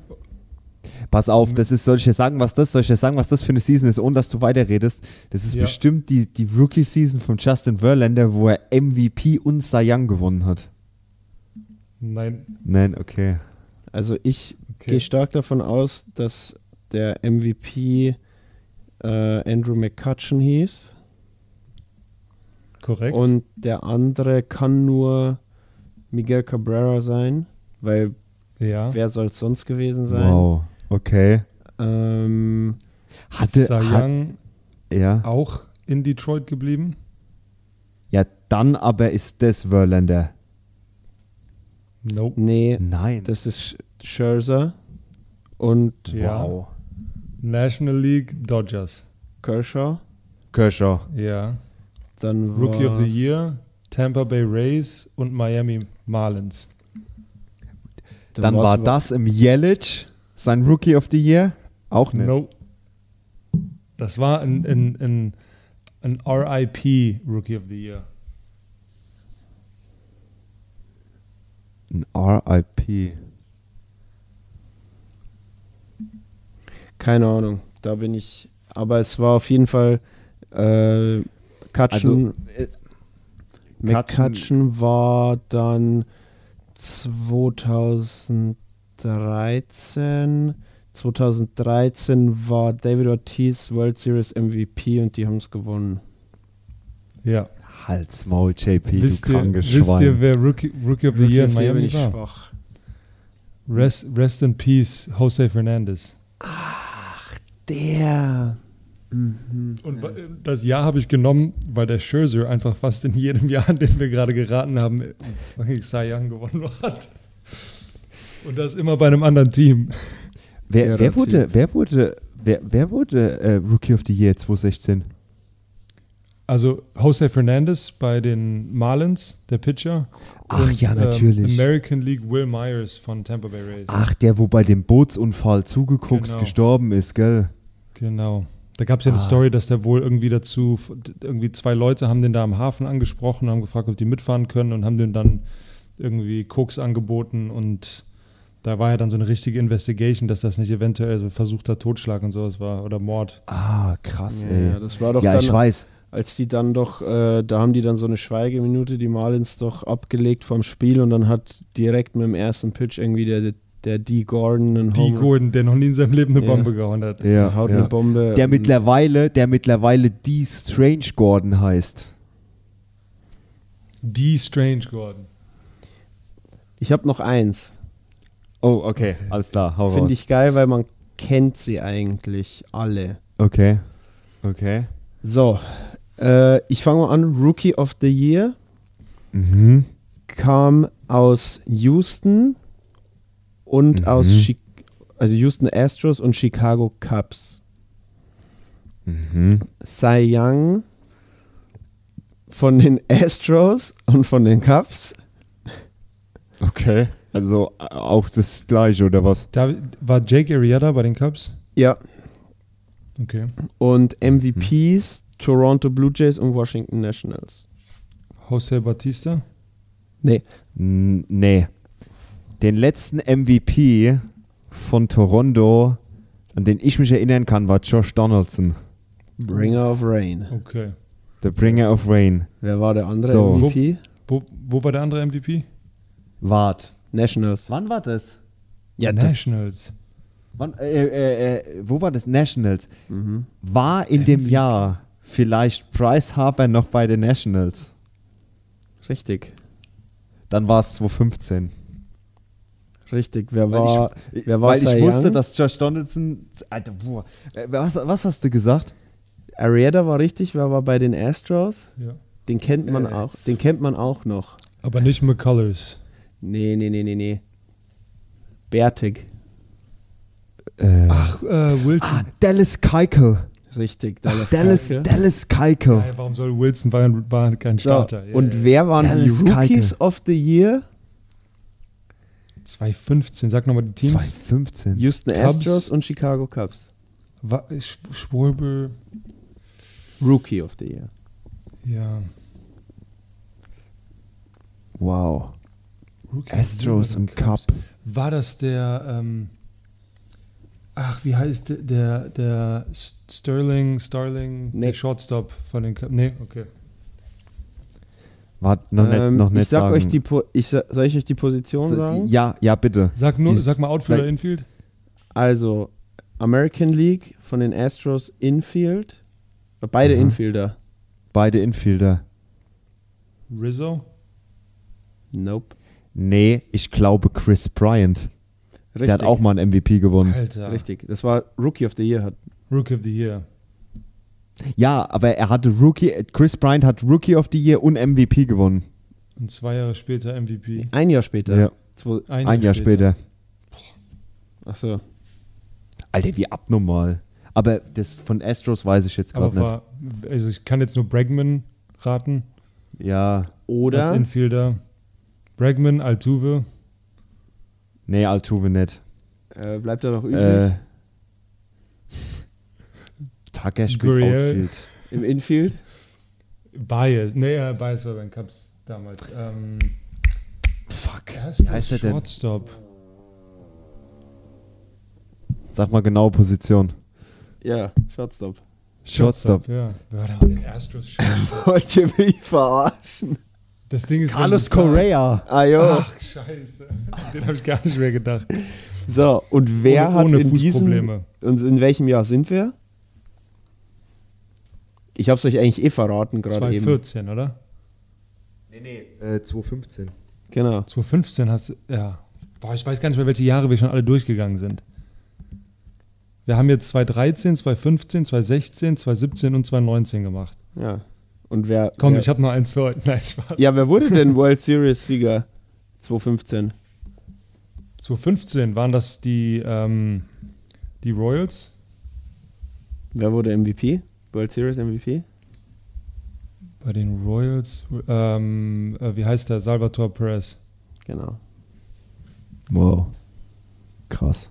Pass auf, das ist, soll ich dir sagen, was das, soll ich dir sagen, was das für eine Season ist, ohne dass du weiterredest? Das ist Ja. bestimmt die, die Rookie-Season von Justin Verlander, wo er MVP und Cy Young gewonnen hat. nein, Nein, okay. Also ich okay. gehe stark davon aus, dass der MVP äh, Andrew McCutcheon hieß. korrekt. Und der andere kann nur Miguel Cabrera sein, weil ja, wer soll es sonst gewesen sein? Wow. Okay. Ähm, Hatte, Cy hat, Young ja. auch in Detroit geblieben. ja, dann aber ist das Verlander. Nope. nee, Nein. das ist Scherzer und Ja. wow. National League Dodgers. Kershaw. Kershaw. Ja. Dann Rookie of the Year, Tampa Bay Rays und Miami Marlins. Dann war's war das im Yelich sein Rookie of the Year? Auch nicht. Nope. Das war ein, ein, ein, ein RIP Rookie of the Year. Ein RIP. Keine Ahnung, da bin ich. Aber es war auf jeden Fall äh, Kutchen. Also, äh, war dann 2013. 2013 war David Ortiz World Series MVP und die haben es gewonnen. Ja. Halt's Maul, JP, wisst, du ihr, krankes wisst ihr, wer Rookie, Rookie of the Year in Rookie Year bin Miami ich war? schwach. Rest, rest in Peace, Jose Fernandez. Der. Und wa- das Jahr habe ich genommen, weil der Scherzer einfach fast in jedem Jahr, in dem wir gerade geraten haben, fucking Cy Young gewonnen hat. Und das immer bei einem anderen Team. Wer, wer wurde, wer wurde, wer, wer wurde äh, Rookie of the Year 2016? Also Jose Fernandez bei den Marlins, der Pitcher. Ach ja, ähm, natürlich. American League Will Myers von Tampa Bay Rays. Ach, der, wo bei dem Bootsunfall zugeguckt Genau. gestorben ist, gell? Genau. Da gab es ja eine Ah. Story, dass der wohl irgendwie dazu, irgendwie zwei Leute haben den da am Hafen angesprochen, haben gefragt, ob die mitfahren können und haben dem dann irgendwie Koks angeboten und da war ja dann so eine richtige Investigation, dass das nicht eventuell so versuchter Totschlag und sowas war oder Mord. Ah, krass, Ja, ey. ja, das war doch ja, dann, ich weiß. als die dann doch, äh, da haben die dann so eine Schweigeminute, die Marlins doch abgelegt vom Spiel und dann hat direkt mit dem ersten Pitch irgendwie der, der D. Gordon einen Die Home- Gordon, der noch nie in seinem Leben eine Ja. Bombe gehauen hat. Ja, haut ja. eine Bombe. Der mittlerweile, der mittlerweile die Strange Gordon heißt. Die Strange Gordon. Ich habe noch eins. Oh, okay, alles klar, hau. Finde ich geil, weil man kennt sie eigentlich alle. Okay, okay. So, äh, ich fange mal an. Rookie of the Year Mhm. kam aus Houston und Mhm. aus Chi also Houston Astros und Chicago Cubs. Mhm. Cy Young von den Astros und von den Cubs. Okay. Also auch das gleiche, oder was? Da war Jake Arrieta bei den Cubs. Ja. Okay. Und MVPs Toronto Blue Jays und Washington Nationals. Jose Batista. Nee, N nee. Den letzten MVP von Toronto, an den ich mich erinnern kann, war Josh Donaldson, Bringer of Rain. Okay. der Bringer of Rain. Wer war der andere So. MVP? Wo, wo war der andere MVP? Wart. Nationals. Wann war das? Ja, das, Nationals. Wann, äh, äh, äh, wo war das? Nationals. Mhm. War in dem Jahr vielleicht Bryce Harper noch bei den Nationals? Richtig. Dann war es 2015. Richtig. Wer Weil war, ich, wer war weil ich Cy wusste, Young? dass Josh Donaldson. Alter, boah. Äh, Was, was hast du gesagt? Arrieta war richtig. Wer war bei den Astros? Ja. Den kennt man Äh, auch. Den kennt man auch noch. Aber nicht McCullers. Nee, nee, nee, nee, nee. Bärtig. Äh, Ach, äh, Wilson. ah, Dallas Keiko. Richtig, Dallas. Dallas, Cowboys. Dallas Keiko. Ey, warum soll Wilson war, war kein So, Starter? Ja, und ja. wer waren Dallas die Rookies Keuchel. of the Year? 2015, sag nochmal die Teams. 2015. Houston Cubs. Astros und Chicago Cubs. Schwurbel, Rookie of the Year. ja. Wow. Rookie Astros und Cubs? Cup. War das der, ähm, ach, wie heißt der, der, der Sterling, Starling, Nee. der Shortstop von den Cubs? Nee, okay. War noch nicht, Ähm, noch nicht ich sag sagen. euch die po ich sa soll ich euch die Position So, sagen? Ja, ja, bitte. Sag nur, Die- sag mal Outfield oder Infield. Also American League von den Astros Infield. Beide Aha. Infielder. Beide Infielder. Rizzo. Nope. Nee, ich glaube Chris Bryant. Richtig. Der hat auch mal einen MVP gewonnen. Alter. Richtig. Das war Rookie of the Year. Hat. Rookie of the Year. Ja, aber er hatte Rookie, Chris Bryant hat Rookie of the Year und MVP gewonnen. Und zwei Jahre später MVP. Ein Jahr später. Ja. Zwei, Ein, Jahr später. achso. Alter, wie abnormal. Aber das von Astros weiß ich jetzt gerade nicht. also ich kann jetzt nur Bregman raten Ja, als Oder Infielder. Bregman, Altuve. nee, Altuve nicht. äh, bleibt er noch übrig Äh, Tucker spielt. Outfield. im Infield? Bias. Nee, äh, Bias war bei den Cubs damals. Ähm, Fuck. Wie heißt er denn? Shortstop. Sag mal genaue Position. Ja, Shortstop. Shortstop. Ja. Wer war denn bei den Astros Shortstop? Wollt ihr mich verarschen? Das Ding ist. Carlos Correa. Ah jo. Ach, scheiße. Den habe ich gar nicht mehr gedacht. So, und wer ohne, hat ohne in diesem Fußprobleme. und in welchem Jahr sind wir? Ich hab's euch eigentlich eh verraten gerade eben. 2014, oder? Nee, nee, äh, 2015. Genau. 2015 hast du. Ja. Boah, ich weiß gar nicht mehr, welche Jahre wir schon alle durchgegangen sind. Wir haben jetzt 2013, 2015, 2016, 2017 und 2019 gemacht. Ja. Und wer Komm, wer, ich habe noch eins für heute. Nein, Spaß. Ja, wer wurde denn World Series Sieger 2015? 2015 waren das die, ähm, die Royals. Wer wurde MVP? World Series MVP? Bei den Royals, ähm, äh, wie heißt der? Salvatore Perez. Genau. Wow. Krass.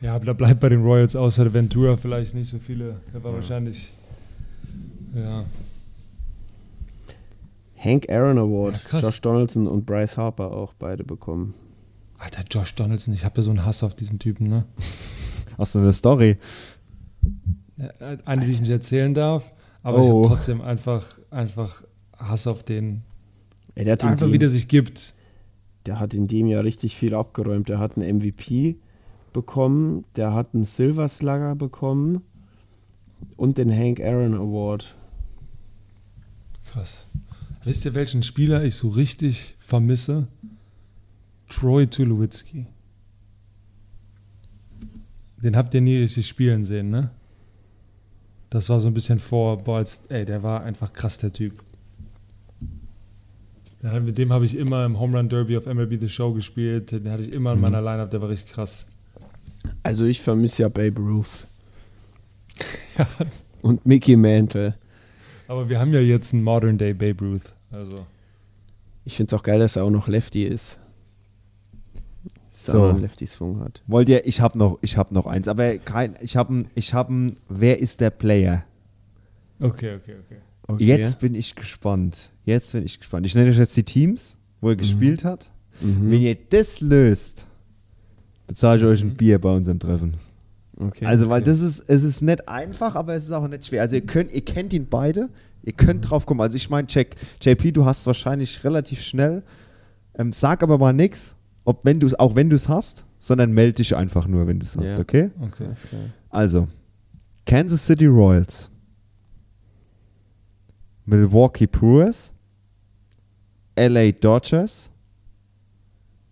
Ja, aber da bleibt bei den Royals außer der Ventura vielleicht nicht so viele. Der war wahrscheinlich. Ja. Hank Aaron Award. Ja. Josh Donaldson und Bryce Harper auch beide bekommen. Alter, Josh Donaldson, ich habe ja so einen Hass auf diesen Typen, ne? Hast du eine Story? Eine, die ich nicht erzählen darf, aber ich Oh. habe trotzdem einfach, einfach Hass auf den. Ey, der, hat in Einfach, dem, wie der sich gibt. der hat in dem Jahr richtig viel abgeräumt. Der hat einen MVP bekommen, der hat einen Silver Slugger bekommen und den Hank Aaron Award. Krass. Wisst ihr, welchen Spieler ich so richtig vermisse? Troy Tulowitzki. Den habt ihr nie richtig spielen sehen, ne? Das war so ein bisschen vor, boah, als, ey, der war einfach krass, der Typ. Ja, mit dem habe ich immer im Home Run Derby auf MLB The Show gespielt. Den hatte ich immer in meiner Lineup, der war richtig krass. Also ich vermisse ja Babe Ruth. Und Mickey Mantle. Aber wir haben ja jetzt einen Modern Day Babe Ruth. Also. Ich finde es auch geil, dass er auch noch Lefty ist. Dass So. einen Lefty-Swung hat. Wollt ihr, ich habe noch, ich hab noch eins, aber kein, ich habe ich hab ein, wer ist der Player? Okay, okay, okay. Okay. Jetzt bin ich gespannt. Jetzt bin ich gespannt. Ich nenne euch jetzt die Teams, wo er gespielt hat. Mhm. Wenn ihr das löst, bezahle ich euch ein Bier bei unserem Treffen. Okay. Also, weil das ist, es ist nicht einfach, aber es ist auch nicht schwer. Also, ihr könnt, ihr kennt ihn beide, ihr könnt drauf kommen. Also, ich meine, JP, du hast es wahrscheinlich relativ schnell. Ähm, sag aber mal nichts, ob wenn du auch wenn du es hast, sondern melde dich einfach nur, wenn du es hast, Ja. okay? Okay. Also, Kansas City Royals, Milwaukee Brewers, LA Dodgers,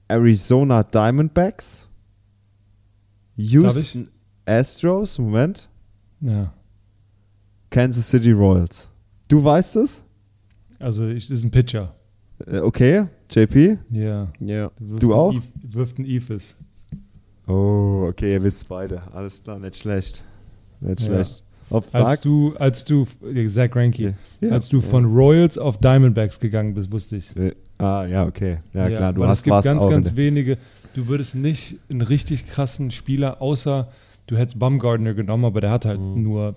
Arizona Diamondbacks, Houston Astros, Moment, Ja. Kansas City Royals. Du weißt es? Also, ich, ist ein Pitcher. Äh, okay, JP. Ja. Ja. Du auch? Eve- Wirft ein Ephus. Oh, okay, ihr wisst beide. Alles klar, nicht schlecht. Nicht Ja. schlecht. Ob Als sagt, du, als du, Zach Ranky, Ja. als du von Royals auf Diamondbacks gegangen bist, wusste ich. Äh, Ah, ja, okay. Ja, klar, du hast es gibt ganz, ganz wenige. Du würdest nicht einen richtig krassen Spieler, außer du hättest Bumgardner genommen, aber der hat halt Mhm. nur,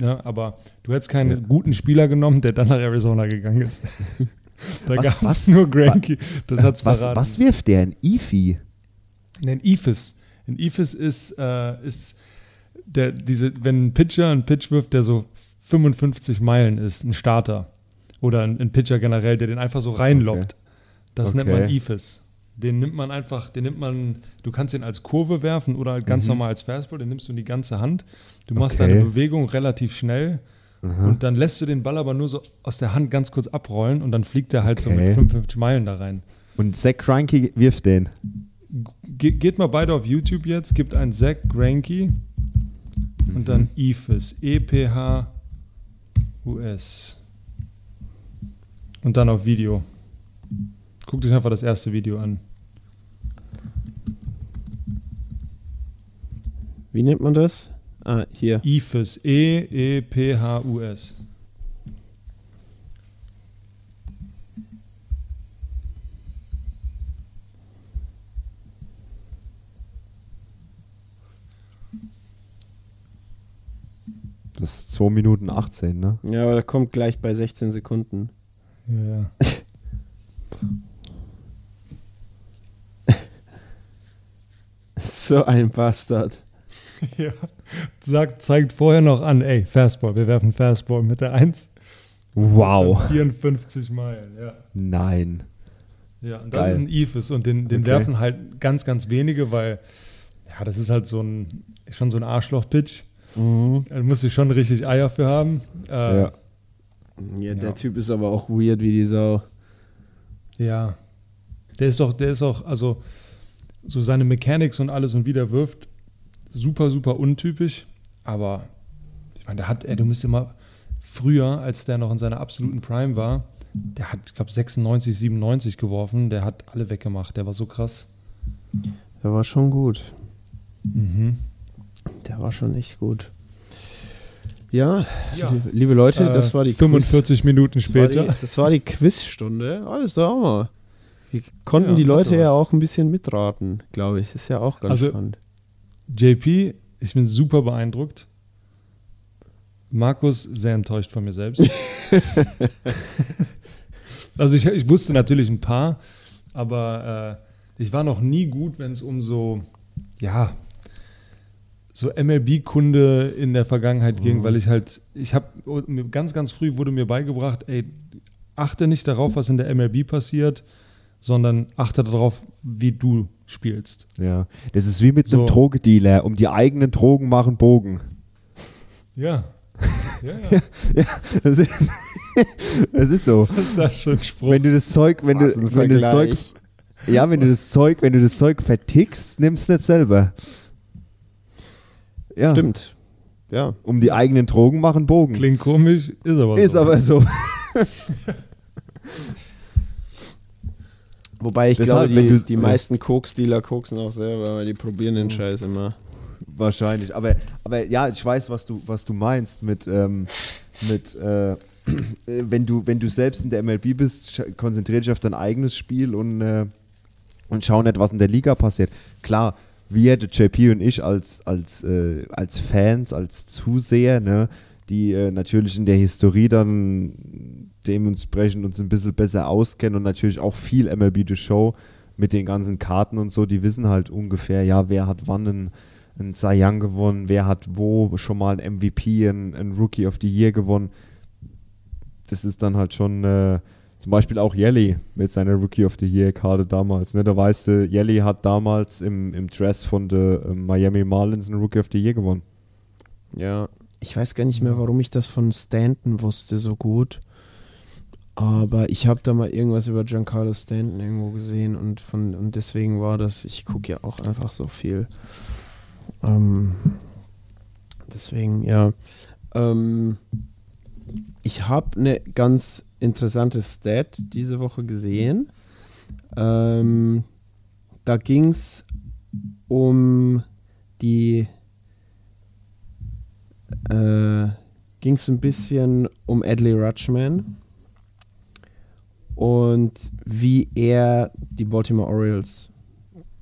ne, aber du hättest keinen guten Spieler genommen, der dann nach Arizona gegangen ist. da Was- gab es nur Granky. Das hat's was, verraten. was wirft der? Ein Efi? Nee, Ein Ephus. Ein Ephus ist, äh, ist der, diese, wenn ein Pitcher einen Pitch wirft, der so 55 Meilen ist, ein Starter. Oder ein, ein Pitcher generell, der den einfach so reinlockt. Das nennt man Okay. Den nimmt man einfach, den nimmt man, du kannst den als Kurve werfen oder halt ganz normal als Fastball, den nimmst du in die ganze Hand. Du machst Mhm. Okay. deine Bewegung relativ schnell und dann lässt du den Ball aber nur so aus der Hand ganz kurz abrollen und dann fliegt er halt so Okay. mit 55 Meilen da rein. Und Zach Greinke wirft den. Ge geht mal beide auf YouTube jetzt, gibt ein Zach Granke und dann Ephus. E-P-H-U-S. Und dann auf Video. Guckt euch einfach das erste Video an. Wie nennt man das? Ah, hier. Ephus. E E-E-P-H-U-S. Das ist 2 Minuten 18, ne? Ja, aber der kommt gleich bei 16 Sekunden. Ja. So ein Bastard. ja. Sagt, zeigt vorher noch an, ey, Fastball, wir werfen Fastball mit der 1. Wow. Dann 54 Meilen, ja. Nein. Ja, und das Geil. ist ein Ephus und den, den Okay. werfen halt ganz, ganz wenige, weil ja, das ist halt so ein, schon so ein Arschloch-Pitch. Da musst du schon richtig Eier für haben. Äh, Ja. Ja, der Ja. Typ ist aber auch weird wie die Sau. ja. Der ist auch, der ist auch, also so seine Mechanics und alles und wie der wirft, super, super untypisch. Aber ich meine, der hat, ey, du müsst mal früher, als der noch in seiner absoluten Prime war, der hat, ich glaube, 96, 97 geworfen, der hat alle weggemacht, der war so krass. Der war schon gut. Mhm. Der war schon echt gut. Ja, Ja. liebe, Leute, das Äh, war die 45 Minuten Quiz, das war später. die, das war die Quizstunde. Oh, das auch mal. Wir konnten Ja, die Leute ja auch ein bisschen mitraten, glaube ich. Ist ja auch ganz Also- spannend. JP, ich bin super beeindruckt. Markus, sehr enttäuscht von mir selbst. also ich, ich wusste natürlich ein paar, aber äh, ich war noch nie gut, wenn es um so, ja, so MLB-Kunde in der Vergangenheit ging, weil ich halt, ich habe ganz, ganz früh wurde mir beigebracht, ey, achte nicht darauf, was in der MLB passiert, sondern achte darauf, wie du spielst. Ja. Das ist wie mit So. einem Drogedealer. Um die eigenen Drogen machen Bogen. Ja. Ja, ja. Das ist, das ist so. Ist das für ein Spruch? Wenn du das Zeug, wenn du, Was wenn du das Zeug, ja, wenn du das Zeug, wenn du das Zeug vertickst, nimmst du nicht selber. Ja. Stimmt. Ja. Um die eigenen Drogen machen Bogen. Klingt komisch, ist aber ist so. aber so. Wobei ich Deshalb, glaube, die, du- die meisten Koks-Dealer koksen auch selber, weil die probieren den Scheiß immer. Wahrscheinlich. Aber, aber ja, ich weiß, was du, was du meinst mit, ähm, mit äh, wenn, du, wenn du selbst in der MLB bist, sch- konzentrier dich auf dein eigenes Spiel und, äh, und schau nicht, was in der Liga passiert. Klar, wir, der JP und ich als, als, äh, als Fans, als Zuseher, ne, die äh, natürlich in der Historie dann dementsprechend uns ein bisschen besser auskennen und natürlich auch viel MLB The Show mit den ganzen Karten und so, die wissen halt ungefähr, ja, wer hat wann einen, einen Cy Young gewonnen, wer hat wo schon mal einen MVP, einen, einen Rookie of the Year gewonnen. Das ist dann halt schon äh, zum Beispiel auch Jelly mit seiner Rookie of the Year-Karte damals. Ne? Da weißt du, Jelly hat damals im, im Dress von der äh, Miami Marlins einen Rookie of the Year gewonnen. Ja. Ich weiß gar nicht mehr, warum ich das von Stanton wusste so gut. Aber ich habe da mal irgendwas über Giancarlo Stanton irgendwo gesehen und, von, und deswegen war das, ich gucke ja auch einfach so viel. Ähm, deswegen, ja. Ähm, ich habe eine ganz interessantes Stat diese Woche gesehen. Ähm, da ging es um die äh, ging es ein bisschen um Adley Rutschman und wie er die Baltimore Orioles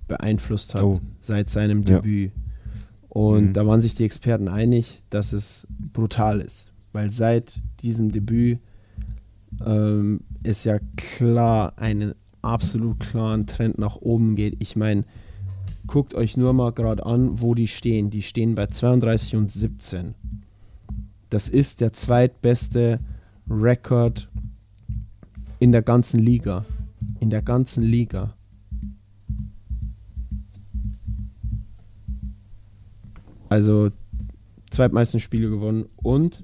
beeinflusst hat Oh. seit seinem Ja. Debüt. Und Mhm. da waren sich die Experten einig, dass es brutal ist, weil seit diesem Debüt ähm, es ja klar einen absolut klaren Trend nach oben geht. Ich meine, guckt euch nur mal gerade an, wo die stehen. Die stehen bei 32 und 17. Das ist der zweitbeste Rekord in der ganzen Liga. In der ganzen Liga. Also zweitmeisten Spiele gewonnen und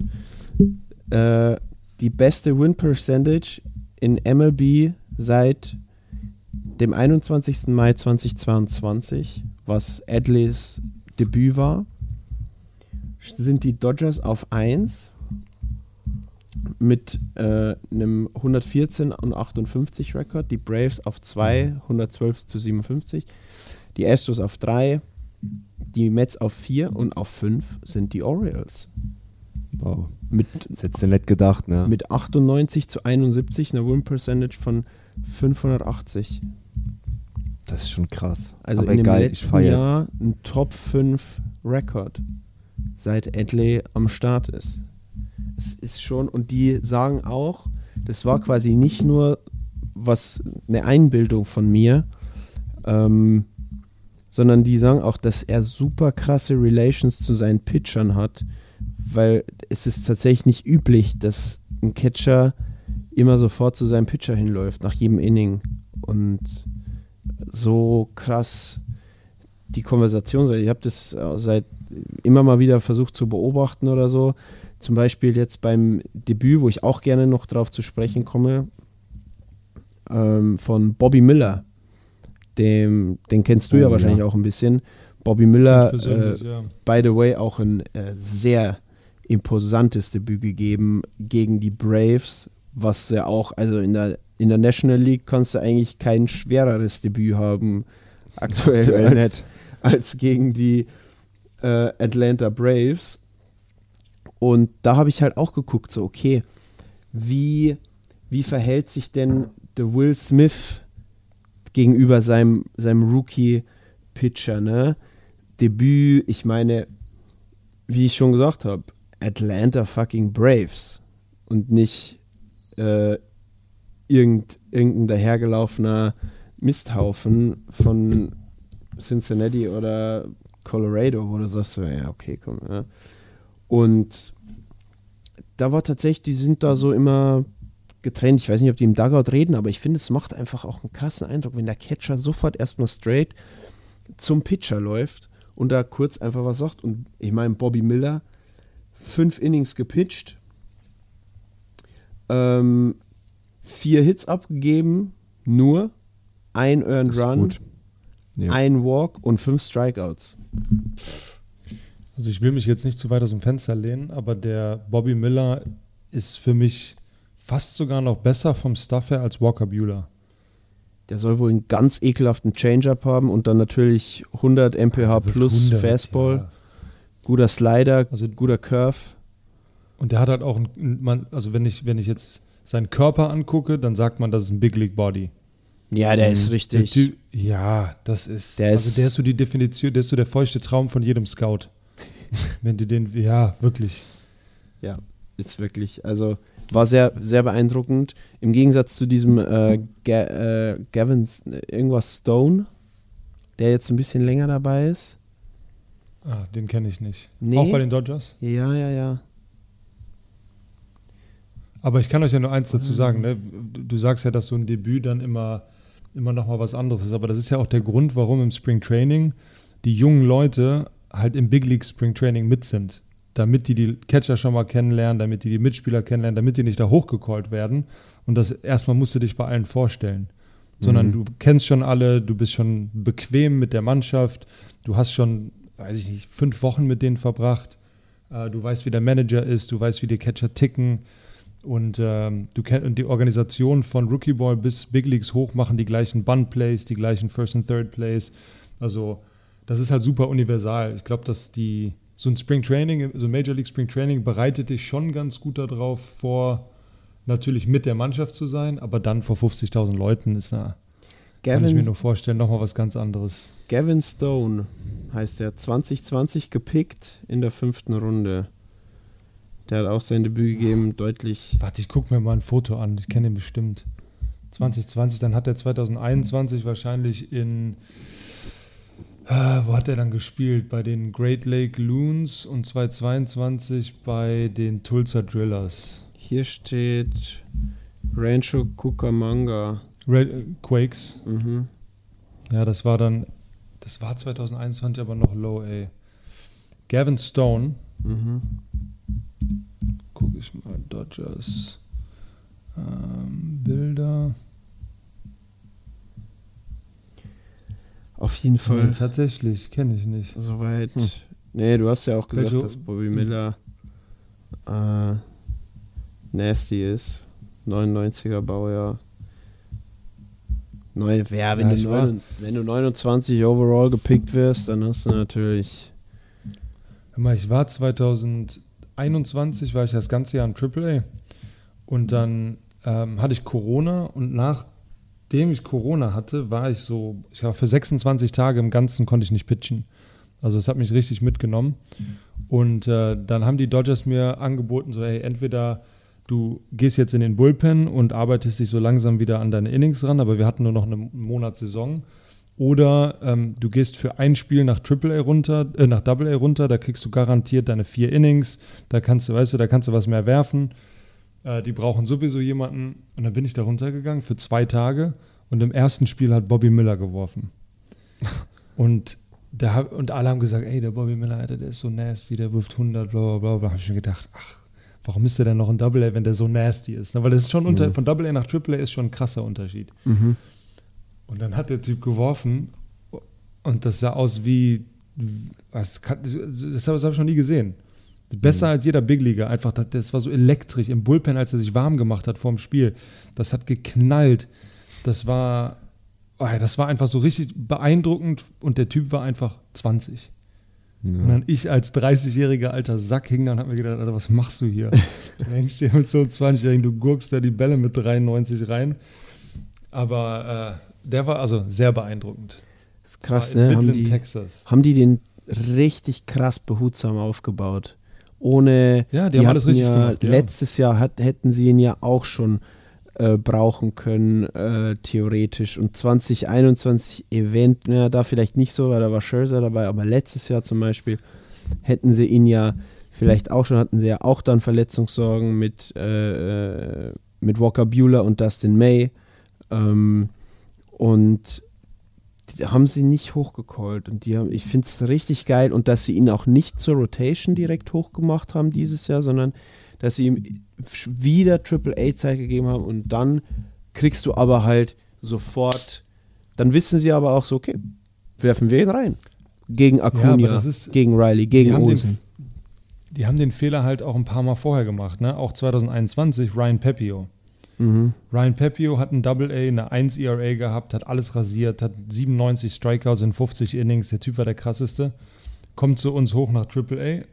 äh, die beste Win Percentage in MLB seit dem 21. Mai 2022, was Adleys Debüt war, sind die Dodgers auf 1 mit äh, einem 114 und 58 Rekord, die Braves auf 2, 112 zu 57, die Astros auf 3, die Mets auf 4 und auf 5 sind die Orioles. Wow. Mit, Das hättest du nicht gedacht, ne? mit 98 zu 71, einer Win Percentage von 580. das ist schon krass. Also Aber in dem egal, ich letzten. Jahr ein Top 5 Rekord, seit Adley am Start ist. Es ist schon, und die sagen auch, das war quasi nicht nur was eine Einbildung von mir, ähm, sondern die sagen auch, dass er super krasse Relations zu seinen Pitchern hat, weil es ist tatsächlich nicht üblich, dass ein Catcher immer sofort zu seinem Pitcher hinläuft, nach jedem Inning. Und so krass die Konversation. Ich habe das äh, seit immer mal wieder versucht zu beobachten oder so. Zum Beispiel jetzt beim Debüt, wo ich auch gerne noch drauf zu sprechen komme, ähm, von Bobby Miller. Dem, den kennst du Oh, ja wahrscheinlich ja. auch ein bisschen. Bobby Miller, äh, ja. by the way, auch ein äh, sehr imposantes Debüt gegeben gegen die Braves, was ja auch, also in der, in der National League kannst du eigentlich kein schwereres Debüt haben, aktuell, als, als gegen die äh, Atlanta Braves. Und da habe ich halt auch geguckt, so, okay, wie, wie verhält sich denn der Will Smith gegenüber seinem, seinem Rookie-Pitcher, ne? Debüt, ich meine, wie ich schon gesagt habe, Atlanta fucking Braves und nicht äh, irgend, irgendein dahergelaufener Misthaufen von Cincinnati oder Colorado, wo du sagst, so, ja, okay, komm. Ja. Und da war tatsächlich, die sind da so immer getrennt. Ich weiß nicht, ob die im Dugout reden, aber ich finde, es macht einfach auch einen krassen Eindruck, wenn der Catcher sofort erstmal straight zum Pitcher läuft und da kurz einfach was sagt. Und ich meine, Bobby Miller, fünf Innings gepitcht, ähm, vier Hits abgegeben, nur ein Earned Run. Ja. ein Walk und fünf Strikeouts. Also ich will mich jetzt nicht zu weit aus dem Fenster lehnen, aber der Bobby Miller ist für mich fast sogar noch besser vom Stuff her als Walker Bueller. Der soll wohl einen ganz ekelhaften Change-Up haben und dann natürlich 100 mph plus 100, Fastball, ja. guter Slider, Also- guter Curve. Und der hat halt auch, ein, man, also wenn ich, wenn ich jetzt seinen Körper angucke, dann sagt man, das ist ein Big League Body. Ja, der ist Der richtig. Typ, ja, das ist, Der also ist- der ist so die Definition, der ist so der feuchte Traum von jedem Scout. Wenn du den, ja, wirklich. Ja, ist wirklich. Also war sehr, sehr beeindruckend. Im Gegensatz zu diesem äh, Ga äh, Gavin irgendwas Stone, der jetzt ein bisschen länger dabei ist. Ah, den kenne ich nicht. Nee. Auch bei den Dodgers? Ja, ja, ja. Aber ich kann euch ja nur eins dazu sagen. Ne? Du, du sagst ja, dass so ein Debüt dann immer, immer noch mal was anderes ist. Aber das ist ja auch der Grund, warum im Spring Training die jungen Leute halt im Big League Spring Training mit sind. Damit die die Catcher schon mal kennenlernen, damit die die Mitspieler kennenlernen, damit die nicht da hochgecallt werden. Und das erstmal musst du dich bei allen vorstellen. Sondern Mhm. du kennst schon alle, du bist schon bequem mit der Mannschaft, du hast schon, weiß ich nicht, fünf Wochen mit denen verbracht. Äh, Du weißt, wie der Manager ist, du weißt, wie die Catcher ticken. Und ähm, du kennst und die Organisation von Rookie Ball bis Big Leagues hoch machen die gleichen Bund Plays, die gleichen First and Third Plays. Also das ist halt super universal. Ich glaube, dass die so ein Spring Training, so ein Major League Spring Training bereitet dich schon ganz gut darauf vor, natürlich mit der Mannschaft zu sein, aber dann vor 50.000 Leuten ist na, kann ich mir Gavin, nur vorstellen, nochmal was ganz anderes. Gavin Stone heißt er, 2020 gepickt in der fünften Runde. Der hat auch sein Debüt gegeben, deutlich. Warte, ich gucke mir mal ein Foto an. Ich kenne ihn bestimmt. 2020, dann hat er 2021 wahrscheinlich in. Äh, wo hat er dann gespielt? Bei den Great Lake Loons und 2022 bei den Tulsa Drillers. Hier steht Rancho Cucamonga. Red, äh, Quakes. Mhm. Ja, das war dann. Das war 2021 aber noch low, ey. Gavin Stone. Mhm. Gucke ich mal. Dodgers. Ähm, Bilder. Auf jeden Nee, Fall. tatsächlich, kenne ich nicht. Soweit. Hm. Nee, du hast ja auch gesagt, dass Bobby Miller äh, nasty ist. 99er Baujahr. Neun, ja, wenn, Ja, du neun, wenn du 29 overall gepickt wirst, dann hast du natürlich. Mal, ich war 2021, war ich das ganze Jahr in AAA und dann ähm, hatte ich Corona und nachdem ich Corona hatte, war ich so, ich war für 26 Tage im Ganzen konnte ich nicht pitchen. Also es hat mich richtig mitgenommen. Und äh, dann haben die Dodgers mir angeboten, so, hey, entweder du gehst jetzt in den Bullpen und arbeitest dich so langsam wieder an deine Innings ran, aber wir hatten nur noch einen Monat Saison. Oder ähm, du gehst für ein Spiel nach AAA runter, äh, nach AA runter, da kriegst du garantiert deine vier Innings, da kannst du, weißt du, da kannst du was mehr werfen. Äh, die brauchen sowieso jemanden. Und dann bin ich da runtergegangen für zwei Tage und im ersten Spiel hat Bobby Miller geworfen. und, da, und alle haben gesagt, ey, der Bobby Miller, Alter, der ist so nasty, der wirft 100, bla bla bla. Da habe ich mir gedacht, ach, warum ist der denn noch in Double A, wenn der so nasty ist? Na, weil das ist schon unter, von Double A nach Triple A ist schon ein krasser Unterschied. Und dann hat der Typ geworfen und das sah aus wie, das, das habe ich noch nie gesehen. Besser als jeder Big Leaguer. Einfach, das, das war so elektrisch im Bullpen, als er sich warm gemacht hat vor dem Spiel. Das hat geknallt. Das war, oh ja, das war einfach so richtig beeindruckend und der Typ war einfach 20. Und dann ich als 30-jähriger alter Sack hing da und hab mir gedacht, Alter, was machst du hier? du hängst dir mit so 20-Jährigen, du gurkst da die Bälle mit 93 rein. Aber äh, der war also sehr beeindruckend. Das ist krass, ne? Haben die, haben die den richtig krass behutsam aufgebaut. Ohne. Ja, die haben alles richtig ja, gemacht, ja. Letztes Jahr hat, hätten sie ihn ja auch schon äh, brauchen können, äh, theoretisch. Und 2021 Event, ja, da vielleicht nicht so, weil da war Scherzer dabei, aber letztes Jahr zum Beispiel hätten sie ihn ja vielleicht auch schon, hatten sie ja auch dann Verletzungssorgen mit, äh, äh, mit Walker Bueller und Dustin May. Ähm, und die haben sie nicht hochgecallt. Und die haben, ich finde es richtig geil. Und dass sie ihn auch nicht zur Rotation direkt hochgemacht haben dieses Jahr, sondern dass sie ihm wieder Triple A-Zeit gegeben haben und dann kriegst du aber halt sofort, dann wissen sie aber auch so, okay, werfen wir ihn rein. Gegen Acuna, das ist- gegen Riley, Die gegen haben, Olsen. den, die haben den Fehler halt auch ein paar Mal vorher gemacht. Ne? Auch 2021 Ryan Pepio. Mhm. Ryan Pepio hat ein Double A, eine 1 ERA gehabt, hat alles rasiert, hat 97 Strikeouts in 50 Innings. Der Typ war der krasseste. Kommt zu uns hoch nach Triple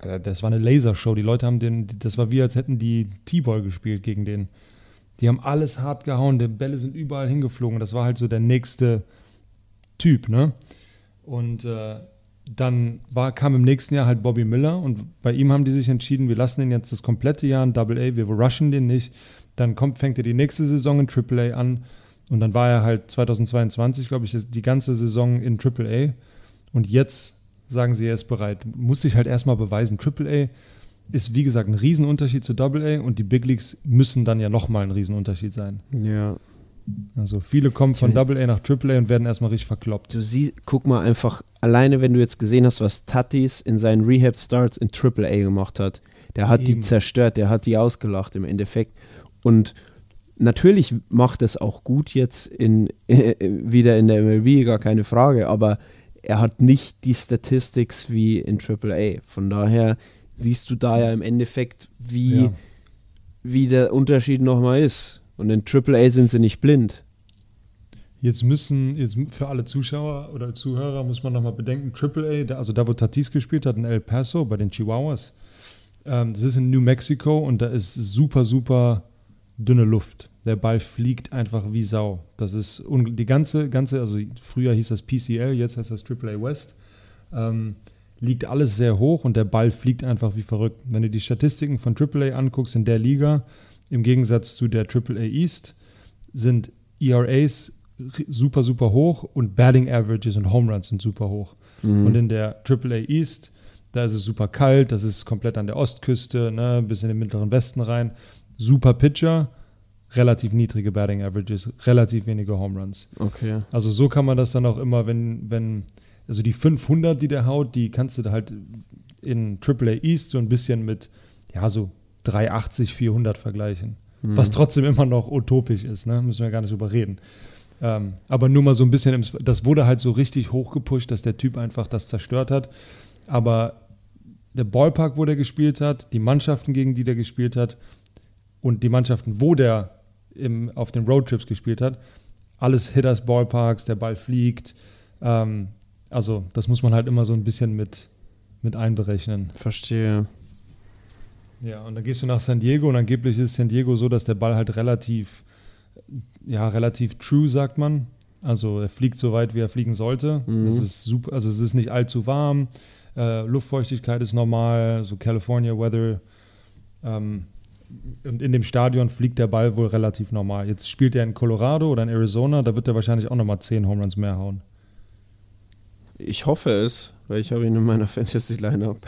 A. Alter, Das war eine Lasershow. Die Leute haben den, das war wie, als hätten die T-Ball gespielt gegen den. Die haben alles hart gehauen, die Bälle sind überall hingeflogen. Das war halt so der nächste Typ, ne? Und äh, dann war, kam im nächsten Jahr halt Bobby Miller und bei ihm haben die sich entschieden, wir lassen ihn jetzt das komplette Jahr in Double A, wir rushen den nicht. Dann kommt, fängt er die nächste Saison in Triple A an und dann war er halt 2022, glaube ich, die ganze Saison in Triple A und jetzt sagen sie, er ist bereit. Muss sich halt erstmal beweisen. Triple A ist, wie gesagt, ein Riesenunterschied zu Double A und die Big Leagues müssen dann ja nochmal ein Riesenunterschied sein. Ja. Also viele kommen von Double A nach Triple A und werden erstmal richtig verkloppt. Du siehst, guck mal einfach, alleine wenn du jetzt gesehen hast, was Tatis in seinen Rehab-Starts in Triple A gemacht hat, der hat die Eben. zerstört, der hat die ausgelacht im Endeffekt. Und natürlich macht es auch gut jetzt in, wieder in der MLB, gar keine Frage, aber er hat nicht die Statistics wie in Triple A. Von daher siehst du da ja im Endeffekt, wie, Ja. wie der Unterschied nochmal ist. Und in AAA sind sie nicht blind. Jetzt müssen, jetzt für alle Zuschauer oder Zuhörer muss man nochmal bedenken, AAA, also da wo Tatis gespielt hat in El Paso bei den Chihuahuas, ähm, das ist in New Mexico und da ist super, super dünne Luft. Der Ball fliegt einfach wie Sau. Das ist die ganze, ganze, also früher hieß das PCL, jetzt heißt das AAA West, ähm, liegt alles sehr hoch und der Ball fliegt einfach wie verrückt. Wenn du die Statistiken von AAA anguckst in der Liga, im Gegensatz zu der AAA East, sind ERAs super, super hoch und Batting Averages und Home Runs sind super hoch. Und in der AAA East, da ist es super kalt, das ist komplett an der Ostküste, ne, bis in den mittleren Westen rein. Super Pitcher, relativ niedrige Batting Averages, relativ wenige Home Runs. Okay. Also so kann man das dann auch immer, wenn, wenn, also die 500, die der haut, die kannst du da halt in AAA East so ein bisschen mit, ja, so 380, 400 vergleichen. Was trotzdem immer noch utopisch ist, ne? müssen wir gar nicht drüber reden. Ähm, aber nur mal so ein bisschen, im, das wurde halt so richtig hochgepusht, dass der Typ einfach das zerstört hat. Aber der Ballpark, wo der gespielt hat, die Mannschaften, gegen die der gespielt hat und die Mannschaften, wo der im, auf den Roadtrips gespielt hat, alles Hitters Ballparks, der Ball fliegt. Ähm, also das muss man halt immer so ein bisschen mit, mit einberechnen. Verstehe. Ja, und dann gehst du nach San Diego und angeblich ist San Diego so, dass der Ball halt relativ, ja, relativ true, sagt man. Also er fliegt so weit, wie er fliegen sollte. Es ist super, also es ist nicht allzu warm. Äh, Luftfeuchtigkeit ist normal, so California Weather. Ähm, und in dem Stadion fliegt der Ball wohl relativ normal. Jetzt spielt er in Colorado oder in Arizona, da wird er wahrscheinlich auch nochmal 10 Home Runs mehr hauen. Ich hoffe es, weil ich habe ihn in meiner Fantasy-Line-Up.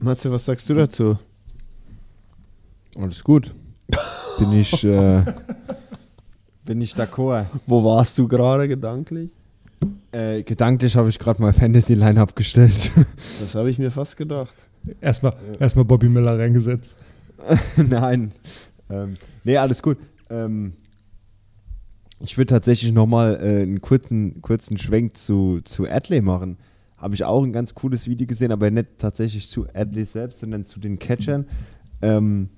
Matze, was sagst du dazu? Alles gut. Bin ich, äh, bin ich d'accord. Wo warst du gerade gedanklich? Äh, gedanklich habe ich gerade mal Fantasy-Line abgestellt. Das habe ich mir fast gedacht. Erstmal erstmal Bobby Miller reingesetzt. Nein. Ähm, nee, alles gut. Ähm, ich würde tatsächlich nochmal äh, einen kurzen, kurzen Schwenk zu, zu Adley machen. Habe ich auch ein ganz cooles Video gesehen, aber nicht tatsächlich zu Adley selbst, sondern zu den Catchern. Ähm,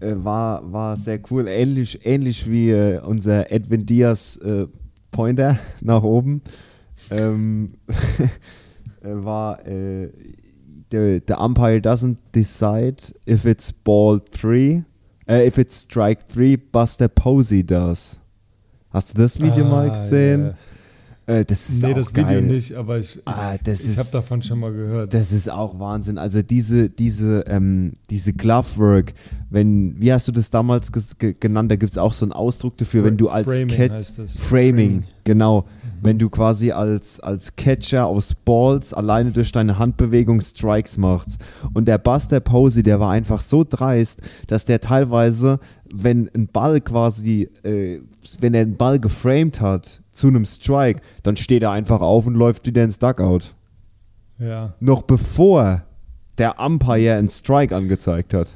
äh, war, war sehr cool. Ähnlich, ähnlich wie äh, unser Edwin Diaz äh, Pointer nach oben. Ähm, äh, war äh, the, the umpire doesn't decide if it's ball three, äh, if it's strike three, Buster Posey does. Hast du das Video mal Ah, gesehen? ja. Äh, das ist Nee, auch das geil. Video nicht, aber ich, ich, Ah, ich habe davon schon mal gehört. Das ist auch Wahnsinn. Also diese, diese, ähm, diese Glovework, wenn, wie hast du das damals genannt? Da gibt es auch so einen Ausdruck dafür, wenn du als Framing Cat das. Framing, genau. Wenn du quasi als, als Catcher aus Balls alleine durch deine Handbewegung Strikes machst. Und der Buster Posey, der war einfach so dreist, dass der teilweise, wenn ein Ball quasi, äh, wenn er einen Ball geframed hat zu einem Strike, dann steht er einfach auf und läuft wieder ins Dugout Ja. noch bevor der Umpire einen Strike angezeigt hat.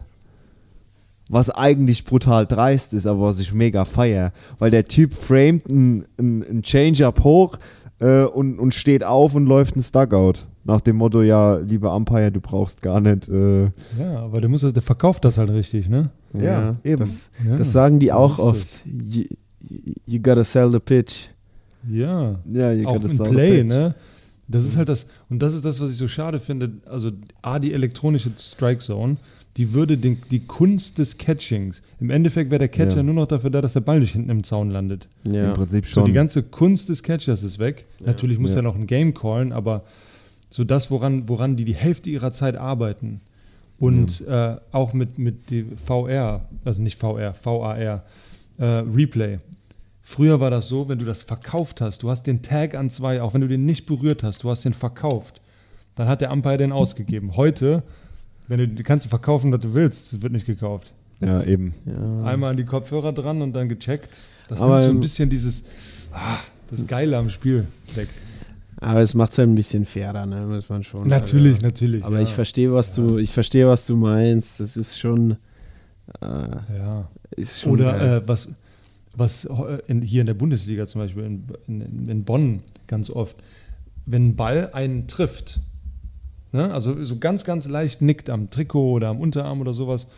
Was eigentlich brutal dreist ist, aber was ich mega feier. Weil der Typ framet einen ein Change-Up hoch äh, und, und steht auf und läuft ins Dugout. Nach dem Motto, ja, lieber Umpire, du brauchst gar nicht. Äh, Ja, aber der, muss, der verkauft das halt richtig, ne? Ja, eben. Das, Ja, das sagen die auch oft. You, you gotta sell the pitch. Ja. ja, you Auch gotta sell the Play, pitch. ne? Das ist halt das, und das ist das, was ich so schade finde. Also, A, die elektronische Strike Zone, die würde den, die Kunst des Catchings, im Endeffekt wäre der Catcher Ja. nur noch dafür da, dass der Ball nicht hinten im Zaun landet. Ja. Im Prinzip So, schon. die ganze Kunst des Catchers ist weg. Natürlich muss Ja. er noch ein Game callen, aber so das, woran, woran die die Hälfte ihrer Zeit arbeiten und äh, auch mit, mit die VR, also nicht VR, VAR, äh, Replay. Früher war das so, wenn du das verkauft hast, du hast den Tag an zwei, auch wenn du den nicht berührt hast, du hast den verkauft, dann hat der Umpire den ausgegeben. Heute, wenn du du kannst du verkaufen, was du willst, es wird nicht gekauft. ja, eben. Ja. Einmal an die Kopfhörer dran und dann gecheckt. Das Aber nimmt so ein bisschen dieses, ah, das Geile am Spiel weg. Aber es macht es halt ein bisschen fairer, ne? Muss man schon. Natürlich, also, natürlich. Aber ja. ich verstehe, was du, ich verstehe, was du meinst. Das ist schon, äh, Ja. ist schon Oder geil. äh, was, was in, hier in der Bundesliga zum Beispiel, in, in, in Bonn ganz oft, wenn ein Ball einen trifft, ne? also so ganz, ganz leicht nickt am Trikot oder am Unterarm oder sowas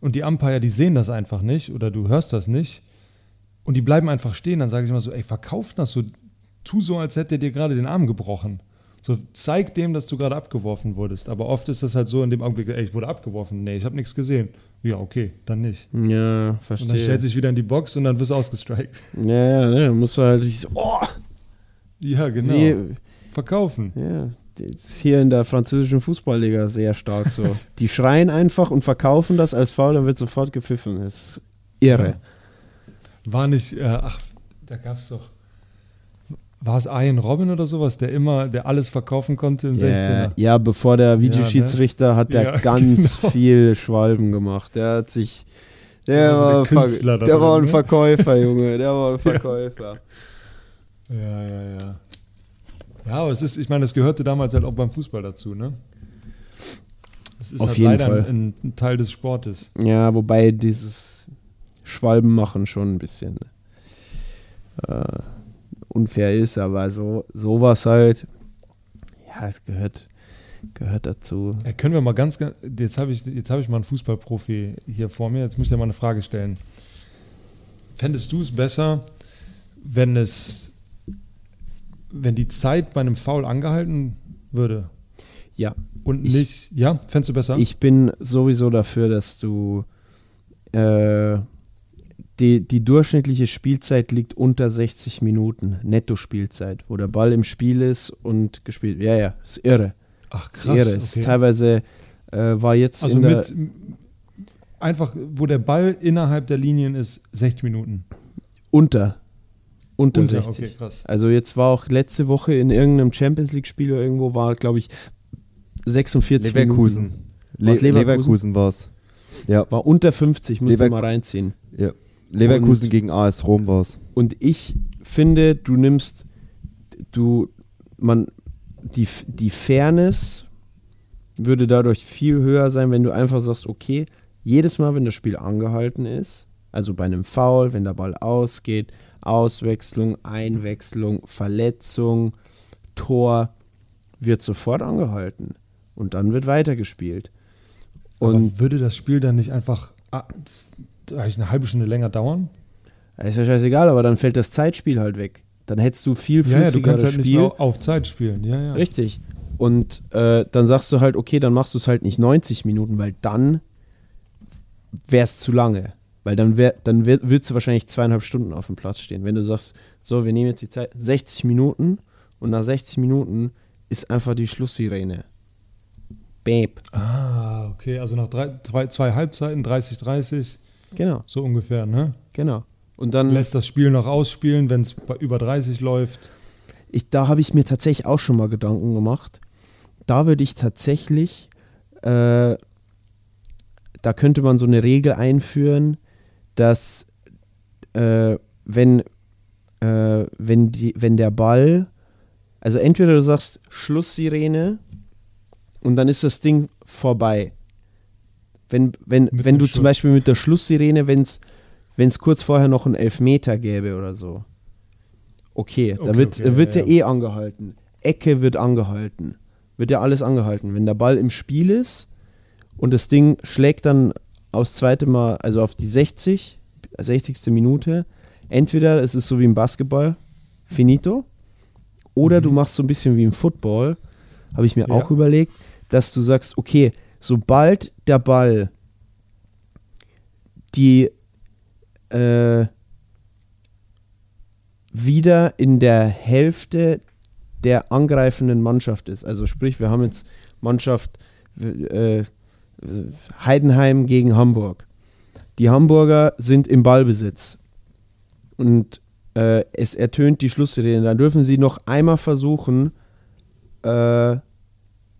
und die Umpire, die sehen das einfach nicht oder du hörst das nicht und die bleiben einfach stehen, dann sage ich immer so, ey, verkauf das so, tu so, als hätte er dir gerade den Arm gebrochen. So, zeig dem, dass du gerade abgeworfen wurdest. Aber oft ist das halt so in dem Augenblick, ey, ich wurde abgeworfen. Nee, ich habe nichts gesehen. Ja, okay, dann nicht. Ja, Und dann verstehe. stellt sich wieder in die Box und dann wirst du ausgestrikt. ja, ja, ne, musst du halt so, oh, Ja, genau. wie, Verkaufen. ja, ist hier in der französischen Fußballliga sehr stark so. Die schreien einfach und verkaufen das als Foul, dann wird sofort gepfiffen. Das ist irre. War nicht, äh, ach, da gab es doch, war es Ian Robin oder sowas, der immer, der alles verkaufen konnte im Ja, 16er? ja, bevor der Videoschiedsrichter hat der Ja, ganz genau. viel Schwalben gemacht. Der hat sich. Der, Ja, so war, Künstler der war drin, ein ne? Verkäufer, Junge. Der war ein Verkäufer. Ja, ja, ja. Ja, aber es ist, ich meine, das gehörte damals halt auch beim Fußball dazu, ne? Es ist Auf halt jeden leider Fall. Ein, ein Teil des Sportes. Ja, wobei dieses Schwalben machen schon ein bisschen äh, unfair ist, aber so sowas halt, ja, es gehört, gehört dazu. Ja, können wir mal ganz, ganz jetzt habe ich, jetzt habe ich mal einen Fußballprofi hier vor mir, jetzt muss ich dir mal eine Frage stellen. Fändest du es besser, wenn es, wenn die Zeit bei einem Foul angehalten würde Ja, und Ich- nicht, ja, fändest du besser? ich bin sowieso dafür, dass du äh, die, die durchschnittliche Spielzeit liegt unter 60 Minuten, Netto-Spielzeit, wo der Ball im Spiel ist und gespielt. Ja, ja, ist irre. Ach Ist irre. Ist okay. teilweise äh, war jetzt Also in der, mit einfach, wo der Ball innerhalb der Linien ist, 60 Minuten. unter unter, Unter, 60. okay, krass. Also jetzt war auch letzte Woche in irgendeinem Champions League Spiel oder irgendwo war glaube ich 46 Leverkusen. Minuten. Le Leverkusen? Leverkusen war es. Ja, War unter 50, musst du Lever- mal reinziehen. ja. Leverkusen Und- gegen AS Rom war es. Und ich finde, du nimmst, du, man, die, die Fairness würde dadurch viel höher sein, wenn du einfach sagst, okay, jedes Mal, wenn das Spiel angehalten ist, also bei einem Foul, wenn der Ball ausgeht, Auswechslung, Einwechslung, Verletzung, Tor, wird sofort angehalten. Und dann wird weitergespielt. Und Und würde das Spiel dann nicht einfach ah, eine halbe Stunde länger dauern? ist ja scheißegal, aber dann fällt das Zeitspiel halt weg. Dann hättest du viel Ja, ja, du flüssigeres kannst halt nicht Spiel. mehr auf Zeit spielen. Ja, ja. Richtig. Und äh, dann sagst du halt, okay, dann machst du es halt nicht 90 Minuten, weil dann wäre es zu lange. Weil dann, wär, dann wär, würdest du wahrscheinlich zweieinhalb Stunden auf dem Platz stehen. Wenn du sagst, so, wir nehmen jetzt die Zeit, 60 Minuten und nach 60 Minuten ist einfach die Schlusssirene. Babe. Ah, okay, also nach drei, zwei, zwei Halbzeiten, 30, 30, Genau, so ungefähr, ne? genau. Und dann, Lässt das Spiel noch ausspielen, wenn es über 30 läuft. ich, da habe ich mir tatsächlich auch schon mal Gedanken gemacht. Da würde ich tatsächlich, äh, da könnte man so eine Regel einführen, dass äh, wenn, äh, wenn, die, wenn der Ball, also entweder du sagst Schlusssirene und dann ist das Ding vorbei. Wenn, wenn, Mit wenn du zum Schuss. Beispiel mit der Schlusssirene, wenn es kurz vorher noch einen Elfmeter gäbe oder so. Okay, da Okay, wird okay, ja, ja. eh angehalten. Ecke wird angehalten. Wird ja alles angehalten. Wenn der Ball im Spiel ist und das Ding schlägt dann aufs zweite Mal, also auf die 60, 60. Minute, entweder es ist so wie im Basketball, finito, oder du machst so ein bisschen wie im Football, habe ich mir Ja. auch überlegt, dass du sagst, okay, sobald der Ball die äh, wieder in der Hälfte der angreifenden Mannschaft ist. Also sprich, wir haben jetzt Mannschaft äh, Heidenheim gegen Hamburg. Die Hamburger sind im Ballbesitz und äh, es ertönt die Schlusssirene. Dann dürfen sie noch einmal versuchen, äh,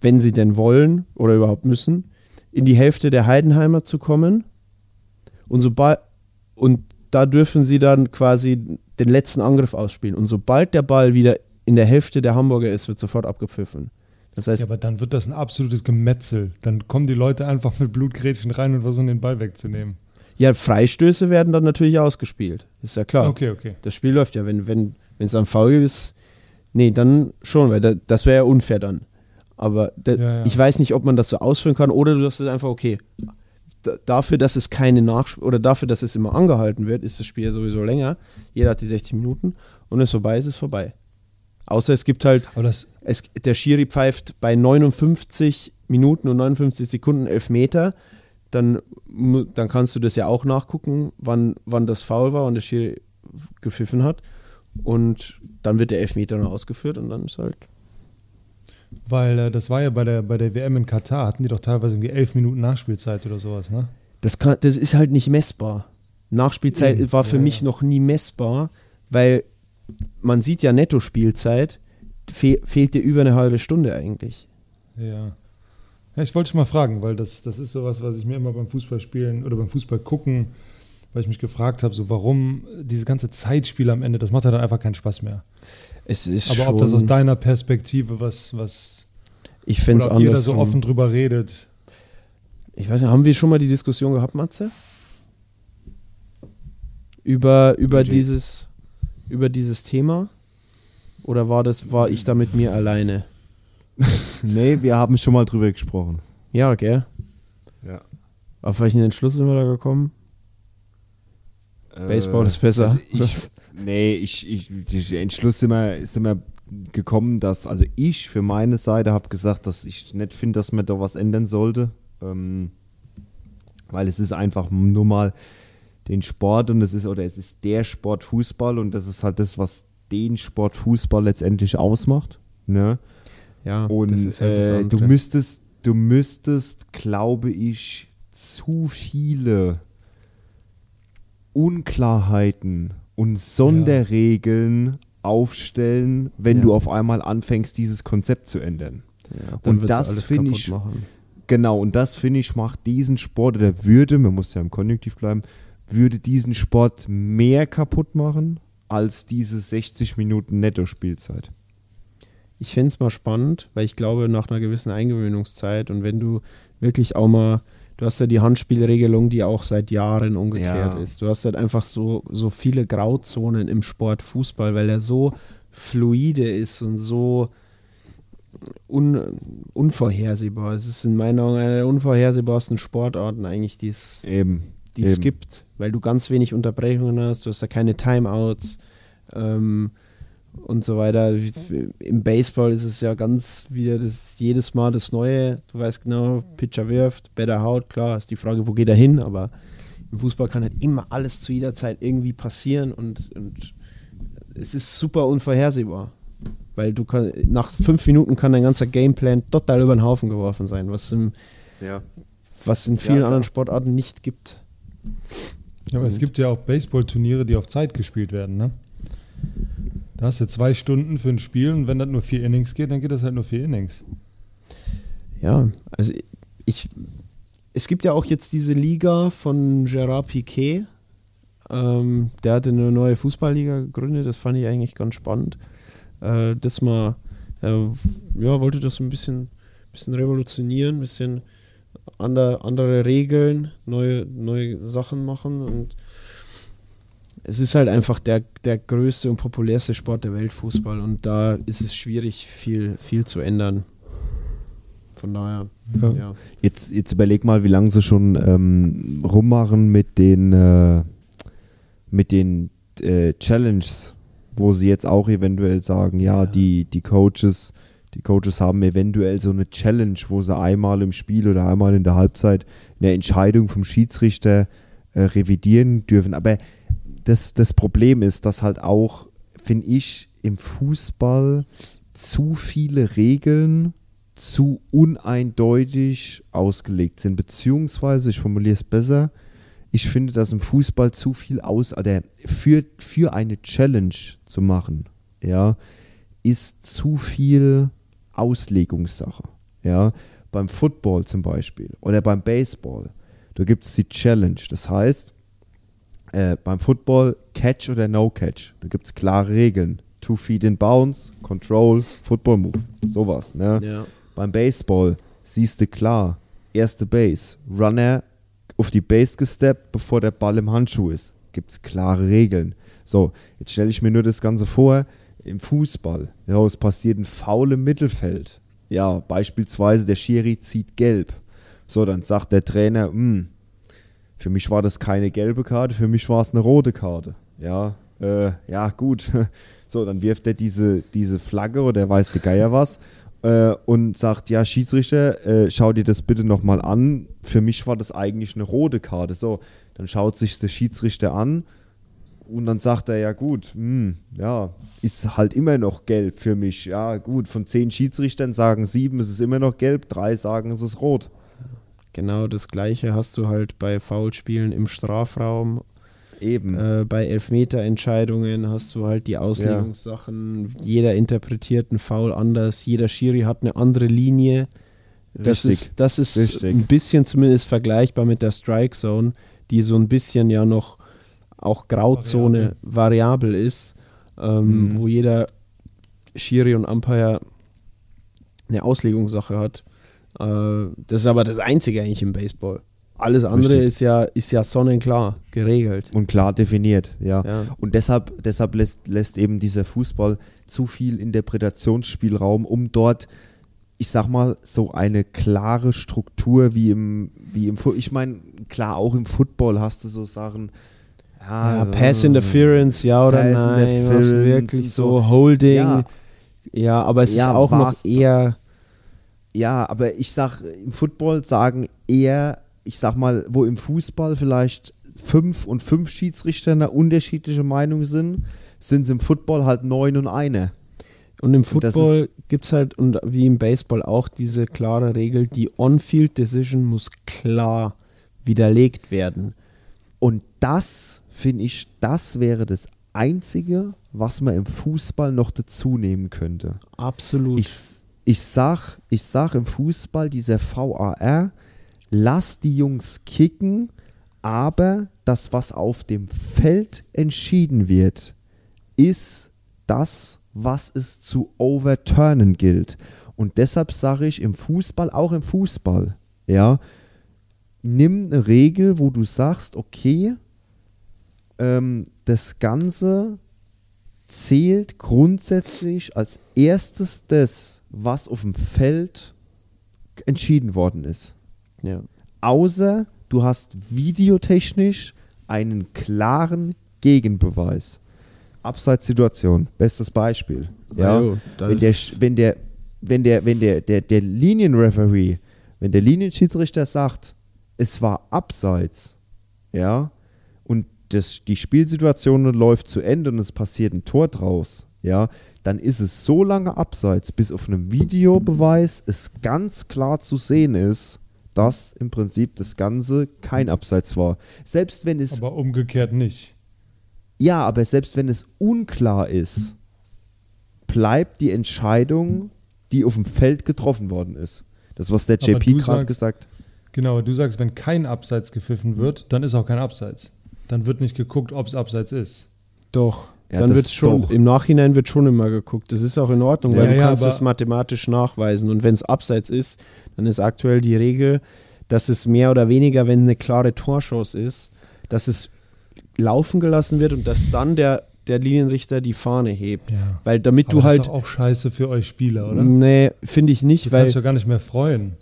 wenn sie denn wollen oder überhaupt müssen, in die Hälfte der Heidenheimer zu kommen. Und sobald und da dürfen sie dann quasi den letzten Angriff ausspielen. Und sobald der Ball wieder in der Hälfte der Hamburger ist, wird sofort abgepfiffen. Das heißt, Ja, aber dann wird das ein absolutes Gemetzel. Dann kommen die Leute einfach mit Blutgrätschen rein und versuchen den Ball wegzunehmen. Ja, Freistöße werden dann natürlich ausgespielt. Ist ja klar. Okay, okay. Das Spiel läuft ja, wenn wenn wenn es dann faul ist, nee, dann schon, weil da, das wäre ja unfair dann. Aber da, Ja, ja. ich weiß nicht, ob man das so ausführen kann oder du sagst es einfach, okay, da, dafür, dass es keine Nachspiel oder dafür, dass es immer angehalten wird, ist das Spiel ja sowieso länger. Jeder hat die 60 Minuten und wenn es vorbei ist, ist es vorbei. Außer es gibt halt, Aber das, es, der Schiri pfeift bei 59 Minuten und 59 Sekunden Elfmeter, dann, dann kannst du das ja auch nachgucken, wann, wann das Foul war und der Schiri gepfiffen hat. Und dann wird der Elfmeter noch ausgeführt und dann ist halt. weil äh, das war ja bei der, bei der WM in Katar, hatten die doch teilweise irgendwie elf Minuten Nachspielzeit oder sowas, ne? Das, kann, das ist halt nicht messbar. Nachspielzeit Eben, war für ja, mich ja. noch nie messbar, weil man sieht ja Netto-Spielzeit, fe fehlt dir über eine halbe Stunde eigentlich. Ja. Ja ich wollte dich mal fragen, weil das, das ist sowas, was ich mir immer beim Fußballspielen oder beim Fußball gucken, weil ich mich gefragt habe, so warum diese ganze Zeitspiel am Ende, das macht ja dann einfach keinen Spaß mehr. Es ist Aber schon, ob das aus deiner Perspektive was, was ich fände es oder ob ihr da anders. so offen drüber redet. Ich weiß nicht, haben wir schon mal die Diskussion gehabt, Matze? Über, über, dieses, über dieses Thema? Oder war das, war ich da mit mir alleine? Nee, wir haben schon mal drüber gesprochen. Ja, gell? Ja. Auf welchen Entschluss sind wir da gekommen? Baseball ist besser. also ich, nee, ich, ich, der Entschluss sind wir, sind wir gekommen, dass, also ich für meine Seite habe gesagt, dass ich nicht finde, dass man da was ändern sollte. Ähm, weil es ist einfach nur mal den Sport und es ist, oder es ist der Sport Fußball und das ist halt das, was den Sport Fußball letztendlich ausmacht. Ne? Ja, Und das ist halt das äh, du müsstest, du müsstest, glaube ich, zu viele Unklarheiten und Sonderregeln aufstellen, wenn Ja. du auf einmal anfängst, dieses Konzept zu ändern. Ja, und das finde ich- machen. Genau, und das finde ich macht diesen Sport oder würde, man muss ja im Konjunktiv bleiben, würde diesen Sport mehr kaputt machen als diese 60 Minuten Netto-Spielzeit. Ich fände es mal spannend, weil ich glaube, nach einer gewissen Eingewöhnungszeit und wenn du wirklich auch mal, du hast ja die Handspielregelung, die auch seit Jahren ungeklärt Ja. ist. Du hast halt einfach so, so viele Grauzonen im Sport Fußball, weil er so fluide ist und so un, unvorhersehbar. Es ist in meinen Augen eine der unvorhersehbarsten Sportarten eigentlich, die es gibt, weil du ganz wenig Unterbrechungen hast, du hast da keine Timeouts ähm, und so weiter. Im Baseball ist es ja ganz wieder das jedes Mal das Neue. Du weißt genau, Pitcher wirft, Better haut, klar, ist die Frage, wo geht er hin, aber im Fußball kann halt immer alles zu jeder Zeit irgendwie passieren und, und es ist super unvorhersehbar. Weil du kann, nach fünf Minuten kann dein ganzer Gameplan total über den Haufen geworfen sein, was, im, Ja. was in vielen klar. anderen Sportarten nicht gibt. Ja, aber es gibt ja auch Baseballturniere, die auf Zeit gespielt werden, ne? Da hast du zwei Stunden für ein Spiel und wenn das nur vier Innings geht, dann geht das halt nur vier Innings. Ja, also ich. Es gibt ja auch jetzt diese Liga von Gerard Piquet. Ähm, der hatte eine neue Fußballliga gegründet, das fand ich eigentlich ganz spannend. Äh, das mal, äh, ja, wollte das ein bisschen, bisschen revolutionieren, ein bisschen ander, andere Regeln, neue, neue Sachen machen und es ist halt einfach der, der größte und populärste Sport der Welt, Fußball, und da ist es schwierig, viel, viel zu ändern. Von daher, Ja. ja. Jetzt, jetzt überleg mal, wie lange sie schon ähm, rummachen mit den, äh, mit den äh, Challenges, wo sie jetzt auch eventuell sagen, ja, Die, die Coaches, die Coaches haben eventuell so eine Challenge, wo sie einmal im Spiel oder einmal in der Halbzeit eine Entscheidung vom Schiedsrichter äh, revidieren dürfen. Aber das, das Problem ist, dass halt auch, finde ich, im Fußball zu viele Regeln zu uneindeutig ausgelegt sind. Beziehungsweise, ich formuliere es besser, ich finde, dass im Fußball zu viel aus, oder für, für eine Challenge zu machen, ja, ist zu viel Auslegungssache. Ja, beim Football zum Beispiel oder beim Baseball, da gibt es die Challenge. Das heißt, äh, beim Football Catch oder No Catch. Da gibt es klare Regeln. Two Feet in Bounce, Control, Football Move, sowas. Ne? Ja. Beim Baseball siehst du klar, erste Base, Runner auf die Base gesteppt, bevor der Ball im Handschuh ist. Gibt es klare Regeln. So, jetzt stelle ich mir nur das Ganze vor, im Fußball, ja, es passiert ein Foul im Mittelfeld. ja, beispielsweise der Schiri zieht gelb. So, dann sagt der Trainer, "Hm, für mich war das keine gelbe Karte, für mich war es eine rote Karte. Ja, äh, ja, gut. So, dann wirft er diese, diese Flagge oder der weiß der Geier was äh, und sagt, ja, Schiedsrichter, äh, schau dir das bitte nochmal an. Für mich war das eigentlich eine rote Karte. So, dann schaut sich der Schiedsrichter an und dann sagt er, ja gut, hm, ja, ist halt immer noch gelb für mich. Ja, gut, von zehn Schiedsrichtern sagen sieben, es ist immer noch gelb, drei sagen, es ist rot. Genau das gleiche hast du halt bei Foulspielen im Strafraum. Eben. Äh, bei Elfmeterentscheidungen hast du halt die Auslegungssachen. Jeder interpretiert einen Foul anders. Jeder Schiri hat eine andere Linie. Das Richtig. ist, das ist Richtig. ein bisschen zumindest vergleichbar mit der Strike Zone, die so ein bisschen ja noch auch Grauzone variabel ist, ähm, Mhm. wo jeder Schiri und Umpire eine Auslegungssache hat. Äh, das ist aber das Einzige eigentlich im Baseball. Alles andere Richtig. ist ja, ist ja sonnenklar geregelt. Und klar definiert, ja. Ja. Und deshalb, deshalb lässt, lässt eben dieser Fußball zu viel Interpretationsspielraum, um dort, ich sag mal, so eine klare Struktur wie im, wie im Ich meine, klar, auch im Football hast du so Sachen. Ja, Ja, Pass äh, Interference, ja oder Pass nein, was wirklich so, so. Holding. Ja. Ja, aber es Ja, ist auch noch eher, Ja, aber ich sag, im Football sagen eher, ich sag mal, wo im Fußball vielleicht fünf und fünf Schiedsrichter eine unterschiedliche Meinung sind, sind es im Football halt neun und eine. und im Football gibt es halt, und wie im Baseball auch, diese klare Regel, die On-Field-Decision muss klar widerlegt werden. Und das, finde ich, das wäre das Einzige, was man im Fußball noch dazu nehmen könnte. Absolut. Ich, ich, sag, ich sag im Fußball, dieser VAR, lass die Jungs kicken, aber das, was auf dem Feld entschieden wird, ist das, was es zu overturnen gilt. Und deshalb sage ich im Fußball, auch im Fußball, ja, nimm eine Regel, wo du sagst, okay, ähm, das Ganze zählt grundsätzlich als erstes das, was auf dem Feld entschieden worden ist. ja. Außer du hast videotechnisch einen klaren Gegenbeweis. Abseitssituation, bestes Beispiel. Ja, das wenn der, wenn der, wenn der, wenn der, der, der Linienreferee, wenn der Linienschiedsrichter sagt, es war abseits, ja, das, die Spielsituation läuft zu Ende und es passiert ein Tor draus, ja, dann ist es so lange abseits, bis auf einem Videobeweis es ganz klar zu sehen ist, dass im Prinzip das Ganze kein Abseits war. Selbst wenn es Aber umgekehrt nicht. ja, aber selbst wenn es unklar ist, bleibt die Entscheidung, die auf dem Feld getroffen worden ist. Das, was der JP gerade gesagt Genau, du sagst, wenn kein Abseits gepfiffen wird, dann ist auch kein Abseits. Dann wird nicht geguckt, ob es Abseits ist. Doch. Ja, dann das wird schon, doch. im Nachhinein wird schon immer geguckt. Das ist auch in Ordnung, weil Ja, du ja, kannst das mathematisch nachweisen. Und wenn es abseits ist, dann ist aktuell die Regel, dass es mehr oder weniger, wenn eine klare Torchance ist, dass es laufen gelassen wird und dass dann der, der Linienrichter die Fahne hebt. Ja. Weil damit Aber du das halt. ist doch auch scheiße für euch Spieler, oder? Nee, finde ich nicht, Du weil. kannst dich doch gar nicht mehr freuen.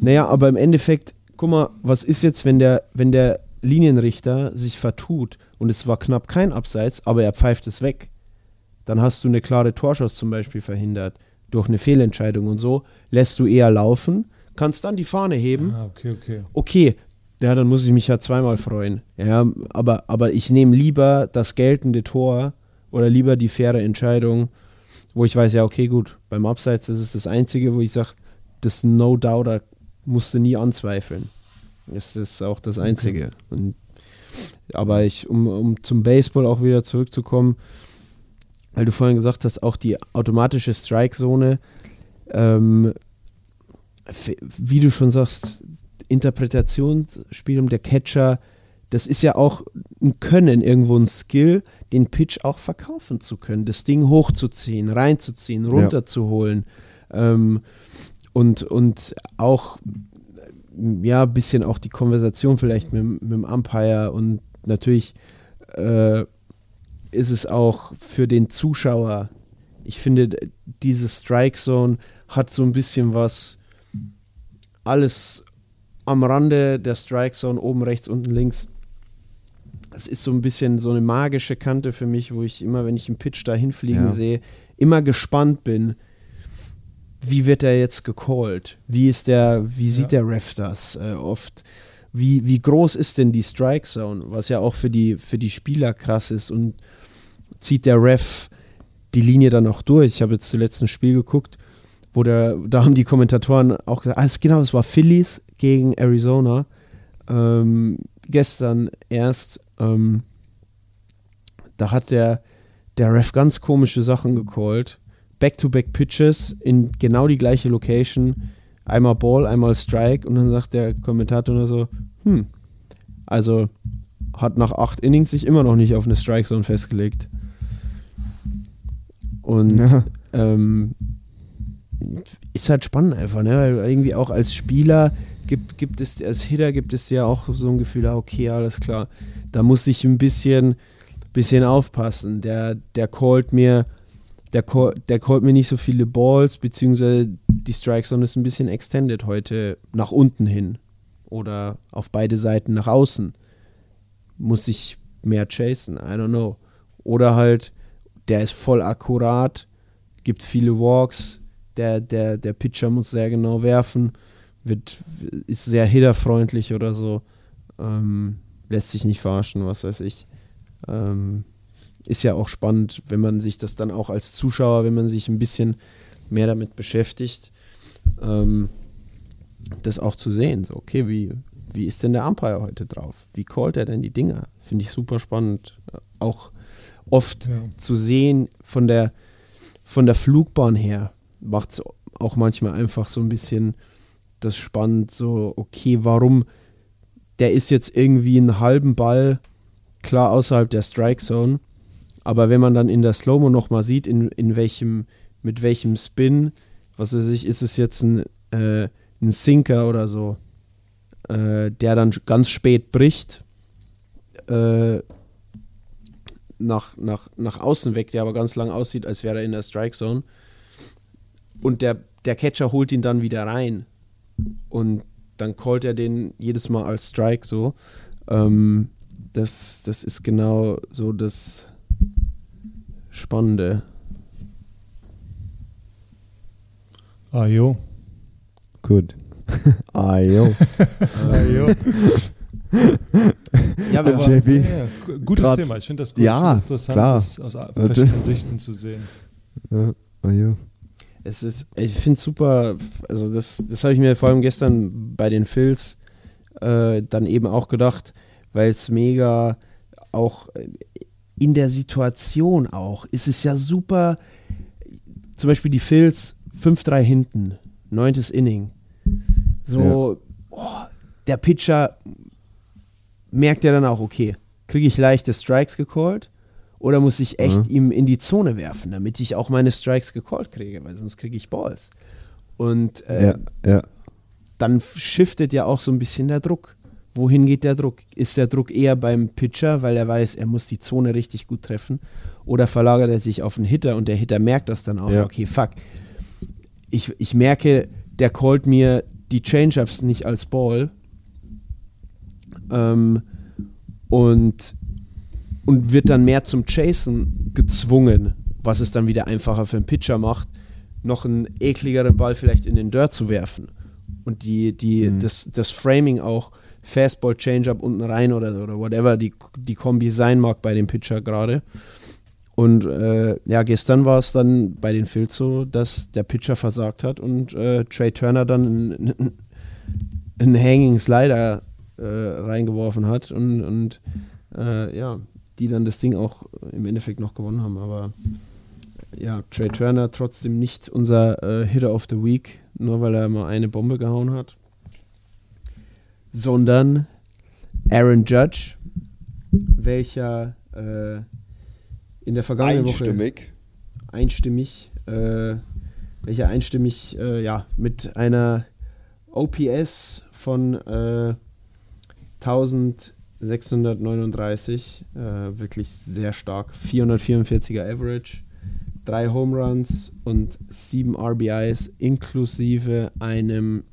Naja, aber im Endeffekt, guck mal, was ist jetzt, wenn der, wenn der Linienrichter sich vertut und es war knapp kein Abseits, aber er pfeift es weg? Dann hast du eine klare Torschuss zum Beispiel verhindert durch eine Fehlentscheidung und so. Lässt du eher laufen, kannst dann die Fahne heben. Ah, okay, okay. Okay, ja, dann muss ich mich ja zweimal freuen. Ja, aber, aber ich nehme lieber das geltende Tor oder lieber die faire Entscheidung, wo ich weiß, ja, okay, gut, beim Abseits, das ist das Einzige, wo ich sage, das No Doubter musst du nie anzweifeln. Das ist auch das Einzige. Und, aber ich, um, um zum Baseball auch wieder zurückzukommen, weil du vorhin gesagt hast, auch die automatische Strike-Zone, ähm, wie du schon sagst, Interpretationsspiel um der Catcher, das ist ja auch ein Können, irgendwo ein Skill, den Pitch auch verkaufen zu können, das Ding hochzuziehen, reinzuziehen, runterzuholen. Ähm, und, und auch ja, ein bisschen auch die Konversation vielleicht mit, mit dem Umpire und natürlich äh, ist es auch für den Zuschauer, ich finde, diese Strike Zone hat so ein bisschen was, alles am Rande der Strike Zone, oben rechts, unten links. Das ist so ein bisschen so eine magische Kante für mich, wo ich immer, wenn ich einen Pitch da hinfliegen Ja. sehe, immer gespannt bin, wie wird er jetzt gecallt? Wie ist der, wie sieht der Ref das? Äh, oft, wie, wie groß ist denn die Strike Zone? Was ja auch für die, für die Spieler krass ist und zieht der Ref die Linie dann auch durch. Ich habe jetzt zuletzt ein Spiel geguckt, wo der, da haben die Kommentatoren auch gesagt, ah, es- genau, es war Phillies gegen Arizona. Ähm, gestern erst, ähm, da hat der, der Ref ganz komische Sachen gecallt. Back-to-back Pitches in genau die gleiche Location. Einmal Ball, einmal Strike. Und dann sagt der Kommentator nur so, hm, also hat nach acht Innings sich immer noch nicht auf eine Strike Zone festgelegt. Und Ja. ähm, ist halt spannend einfach, ne? Weil irgendwie auch als Spieler gibt, gibt es, als Hitter gibt es ja auch so ein Gefühl, ah, okay, alles klar. Da muss ich ein bisschen, bisschen aufpassen. Der, der callt mir, der, call, der callt mir nicht so viele Balls, beziehungsweise die Strike Zone ist ein bisschen extended heute nach unten hin. Oder auf beide Seiten nach außen. Muss ich mehr chasen, I don't know. Oder halt, der ist voll akkurat, gibt viele Walks, der, der, der Pitcher muss sehr genau werfen, wird, ist sehr hitterfreundlich oder so, ähm, lässt sich nicht verarschen, was weiß ich. Ähm, ist ja auch spannend, wenn man sich das dann auch als Zuschauer, wenn man sich ein bisschen mehr damit beschäftigt, ähm, das auch zu sehen. So, okay, wie, wie ist denn der Umpire heute drauf? Wie callt er denn die Dinger? Finde ich super spannend. Auch oft Ja. zu sehen von der, von der Flugbahn her, macht es auch manchmal einfach so ein bisschen das spannend, so, okay, warum, der ist jetzt irgendwie einen halben Ball klar außerhalb der Strike Zone, aber wenn man dann in der Slow-Mo nochmal sieht, in, in welchem, mit welchem Spin, was weiß ich, ist es jetzt ein, äh, ein Sinker oder so, äh, der dann ganz spät bricht, äh, nach, nach, nach außen weg, der aber ganz lang aussieht, als wäre er in der Strike Zone. Und der, der Catcher holt ihn dann wieder rein. Und dann callt er den jedes Mal als Strike so. Ähm, das, das ist genau so das Spannende. Ah, jo. Gut. ah, jo. Ah, jo. Ja, Aber, JB. ja, ja, gu- gutes Grad- Thema. Ich finde das gut. Ja, das interessant, klar. das aus verschiedenen Sichten zu sehen. Ja, ah, jo. Es ist, ich finde es super, also das, das habe ich mir vor allem gestern bei den Phils äh, dann eben auch gedacht, weil es mega auch äh, in der Situation auch, ist es ja super, zum Beispiel die Phils 5-3 hinten, neuntes Inning. So, oh, der Pitcher merkt ja dann auch, okay, kriege ich leichte Strikes gecallt oder muss ich echt ihm in die Zone werfen, damit ich auch meine Strikes gecallt kriege, weil sonst kriege ich Balls. Und äh, Ja, ja. dann shiftet ja auch so ein bisschen der Druck. Wohin geht der Druck? Ist der Druck eher beim Pitcher, weil er weiß, er muss die Zone richtig gut treffen? Oder verlagert er sich auf den Hitter und der Hitter merkt das dann auch? Ja. Okay, fuck. Ich, ich merke, der callt mir die Change-Ups nicht als Ball. Ähm, und, und wird dann mehr zum Chasen gezwungen, was es dann wieder einfacher für einen Pitcher macht, noch einen ekligeren Ball vielleicht in den Dirt zu werfen. Und die, die, das, das Framing auch, Fastball, Change-Up unten rein oder oder whatever die, die Kombi sein mag bei dem Pitcher gerade. Und äh, ja, gestern war es dann bei den Phils so, dass der Pitcher versagt hat und äh, Trey Turner dann einen, einen Hanging Slider äh, reingeworfen hat und, und äh, ja, die dann das Ding auch im Endeffekt noch gewonnen haben. Aber ja, Trey Turner trotzdem nicht unser äh, Hitter of the Week, nur weil er mal eine Bombe gehauen hat, sondern Aaron Judge, welcher äh, in der vergangenen Woche Einstimmig. einstimmig, äh, welcher einstimmig, äh, ja, mit einer OPS von äh, 1639, äh, wirklich sehr stark, 444er Average, drei Home Runs und sieben RBIs inklusive einem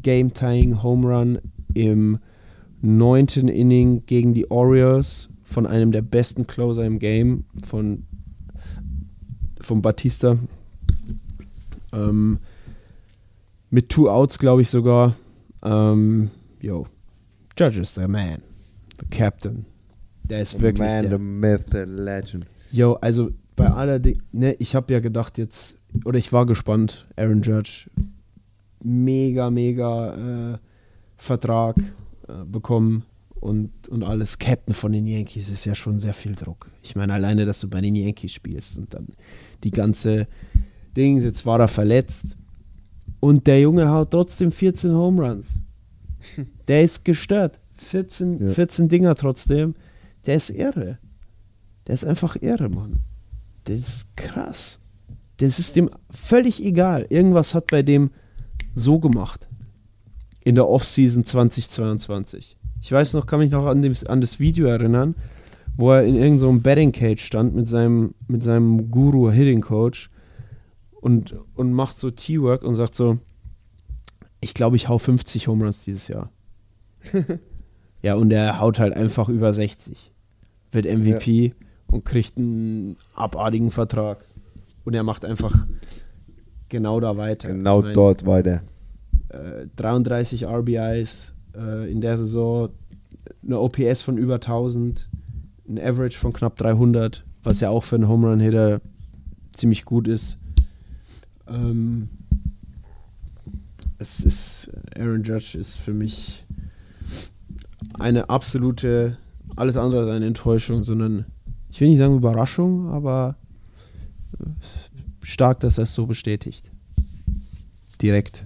äh, Game-Tying Home Run im neunten Inning gegen die Orioles von einem der besten Closer im Game, von, von Batista. Ähm, mit two Outs, glaube ich sogar. Ähm, yo, Judge is the man, the captain. Der ist wirklich Man, der the myth, the legend. Yo, also bei aller Ding, ne, ich habe ja gedacht jetzt, oder ich war gespannt, Aaron Judge, mega, mega äh, Vertrag äh, bekommen und, und alles. Captain von den Yankees ist ja schon sehr viel Druck. Ich meine, alleine, dass du bei den Yankees spielst und dann die ganze Ding, jetzt war er verletzt und der Junge haut trotzdem 14 Home Runs. Der ist gestört. 14, Ja. 14 Dinger trotzdem. Der ist irre. Der ist einfach irre, Mann. Das ist krass. Das ist dem völlig egal. Irgendwas hat bei dem so gemacht. In der Offseason 2022. Ich weiß noch, kann mich noch an, dem, an das Video erinnern, wo er in irgendeinem so Betting Cage stand mit seinem, mit seinem Guru Hitting Coach und, und macht so T-Work und sagt so, ich glaube, ich hau 50 Home Runs dieses Jahr. ja, und er haut halt einfach über 60. Wird MVP und kriegt einen abartigen Vertrag. Und er macht einfach genau da weiter. Genau Ich mein, dort weiter. äh, 33 RBIs äh, in der Saison, eine OPS von über 1000, ein Average von knapp 300, was ja auch für einen Home Run Hitter ziemlich gut ist. Ähm, es ist Aaron Judge ist für mich eine absolute alles andere als eine Enttäuschung, sondern ich will nicht sagen Überraschung, aber äh, stark, dass er es so bestätigt. Direkt.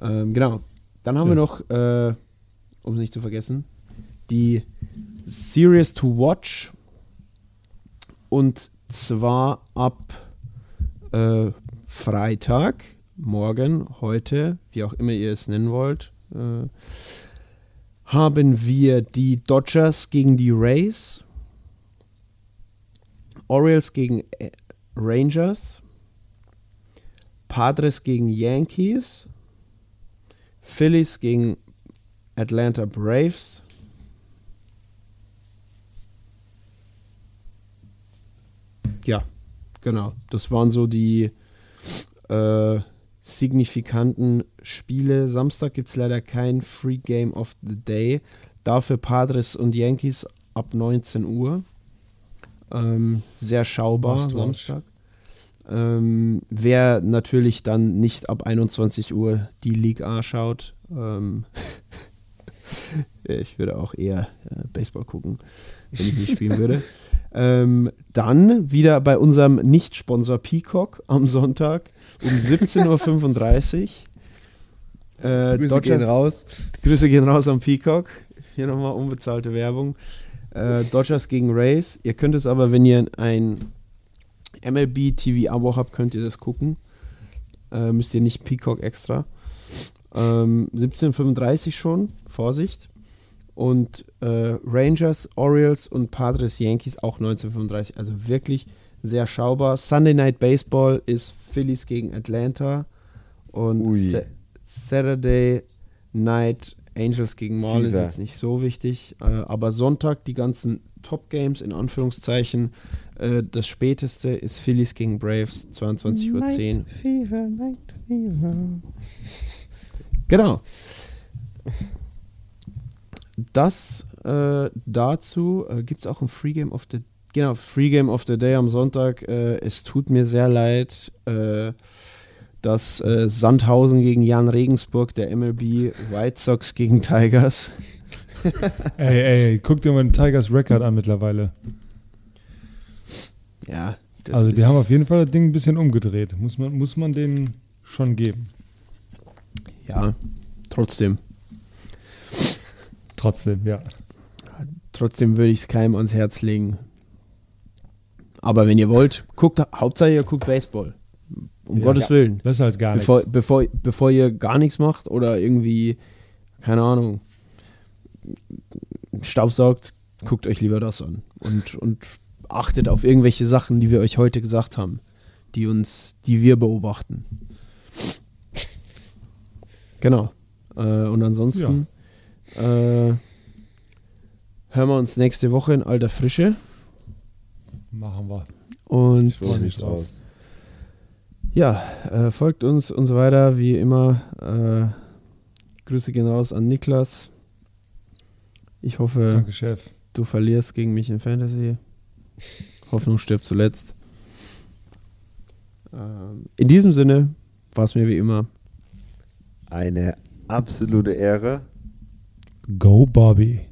Ähm, genau. Dann haben wir Ja. noch, äh, um es nicht zu vergessen, die Series to Watch. Und zwar ab äh, Freitag, morgen, heute, wie auch immer ihr es nennen wollt, äh, haben wir die Dodgers gegen die Rays, Orioles gegen äh, Rangers, Padres gegen Yankees, Phillies gegen Atlanta Braves. Ja, genau. Das waren so die äh, signifikanten Spiele. Samstag gibt es leider kein Free Game of the Day. Dafür Padres und Yankees ab 19 Uhr. Ähm, sehr schaubar Must. Samstag. Ähm, wer natürlich dann nicht ab 21 Uhr die League A schaut, ähm, ich würde auch eher äh, Baseball gucken, wenn ich nicht spielen würde. Ähm, dann wieder bei unserem Nicht-Sponsor Peacock am Sonntag um 17.35 Uhr. Äh, Grüße gehen raus. Grüße gehen raus am Peacock. Hier nochmal unbezahlte Werbung. Äh, Dodgers gegen Rays. Ihr könnt es aber, wenn ihr ein MLB TV-Abo habt, könnt ihr das gucken. Äh, müsst ihr nicht Peacock extra. Ähm, 17.35 schon, Vorsicht. Und äh, Rangers, Orioles und Padres, Yankees auch 1935. Also wirklich sehr schaubar. Sunday Night Baseball ist Phillies gegen Atlanta. Und. Sa Saturday Night Angels gegen Marlins ist jetzt nicht so wichtig. Äh, aber Sonntag die ganzen Top-Games in Anführungszeichen. Äh, das späteste ist Phillies gegen Braves, 22.10 Uhr. Fever, Night Fever. Genau. Das äh, dazu äh, gibt es auch ein Free Game of the Genau, Free Game of the Day am Sonntag. Äh, es tut mir sehr leid, äh, dass äh, Sandhausen gegen Jan Regensburg, der MLB White Sox gegen Tigers. Ey, ey, guck dir mal den Tigers Record an mittlerweile. Ja, Also die haben auf jeden Fall das Ding ein bisschen umgedreht. Muss man, muss man denen schon geben. Ja, trotzdem. Trotzdem, ja. Trotzdem würde ich es keinem ans Herz legen. Aber wenn ihr wollt, guckt, Hauptsache ihr guckt Baseball. Um Ja. Gottes Willen. Besser als gar Bevor, nichts. bevor, bevor ihr gar nichts macht oder irgendwie, keine Ahnung, Staubsaugt, guckt euch lieber das an. Und, und achtet auf irgendwelche Sachen, die wir euch heute gesagt haben, die uns, die wir beobachten. Genau. Äh, und ansonsten äh, hören wir uns nächste Woche in alter Frische. Machen wir. Und So freu mich drauf. Ja, äh, folgt uns und so weiter, wie immer. Äh, Grüße gehen raus an Niklas. Ich hoffe, Danke, Chef. du verlierst gegen mich in Fantasy. Hoffnung stirbt zuletzt. Ähm, in diesem Sinne war es mir wie immer. Eine absolute Ehre. Go Bobby.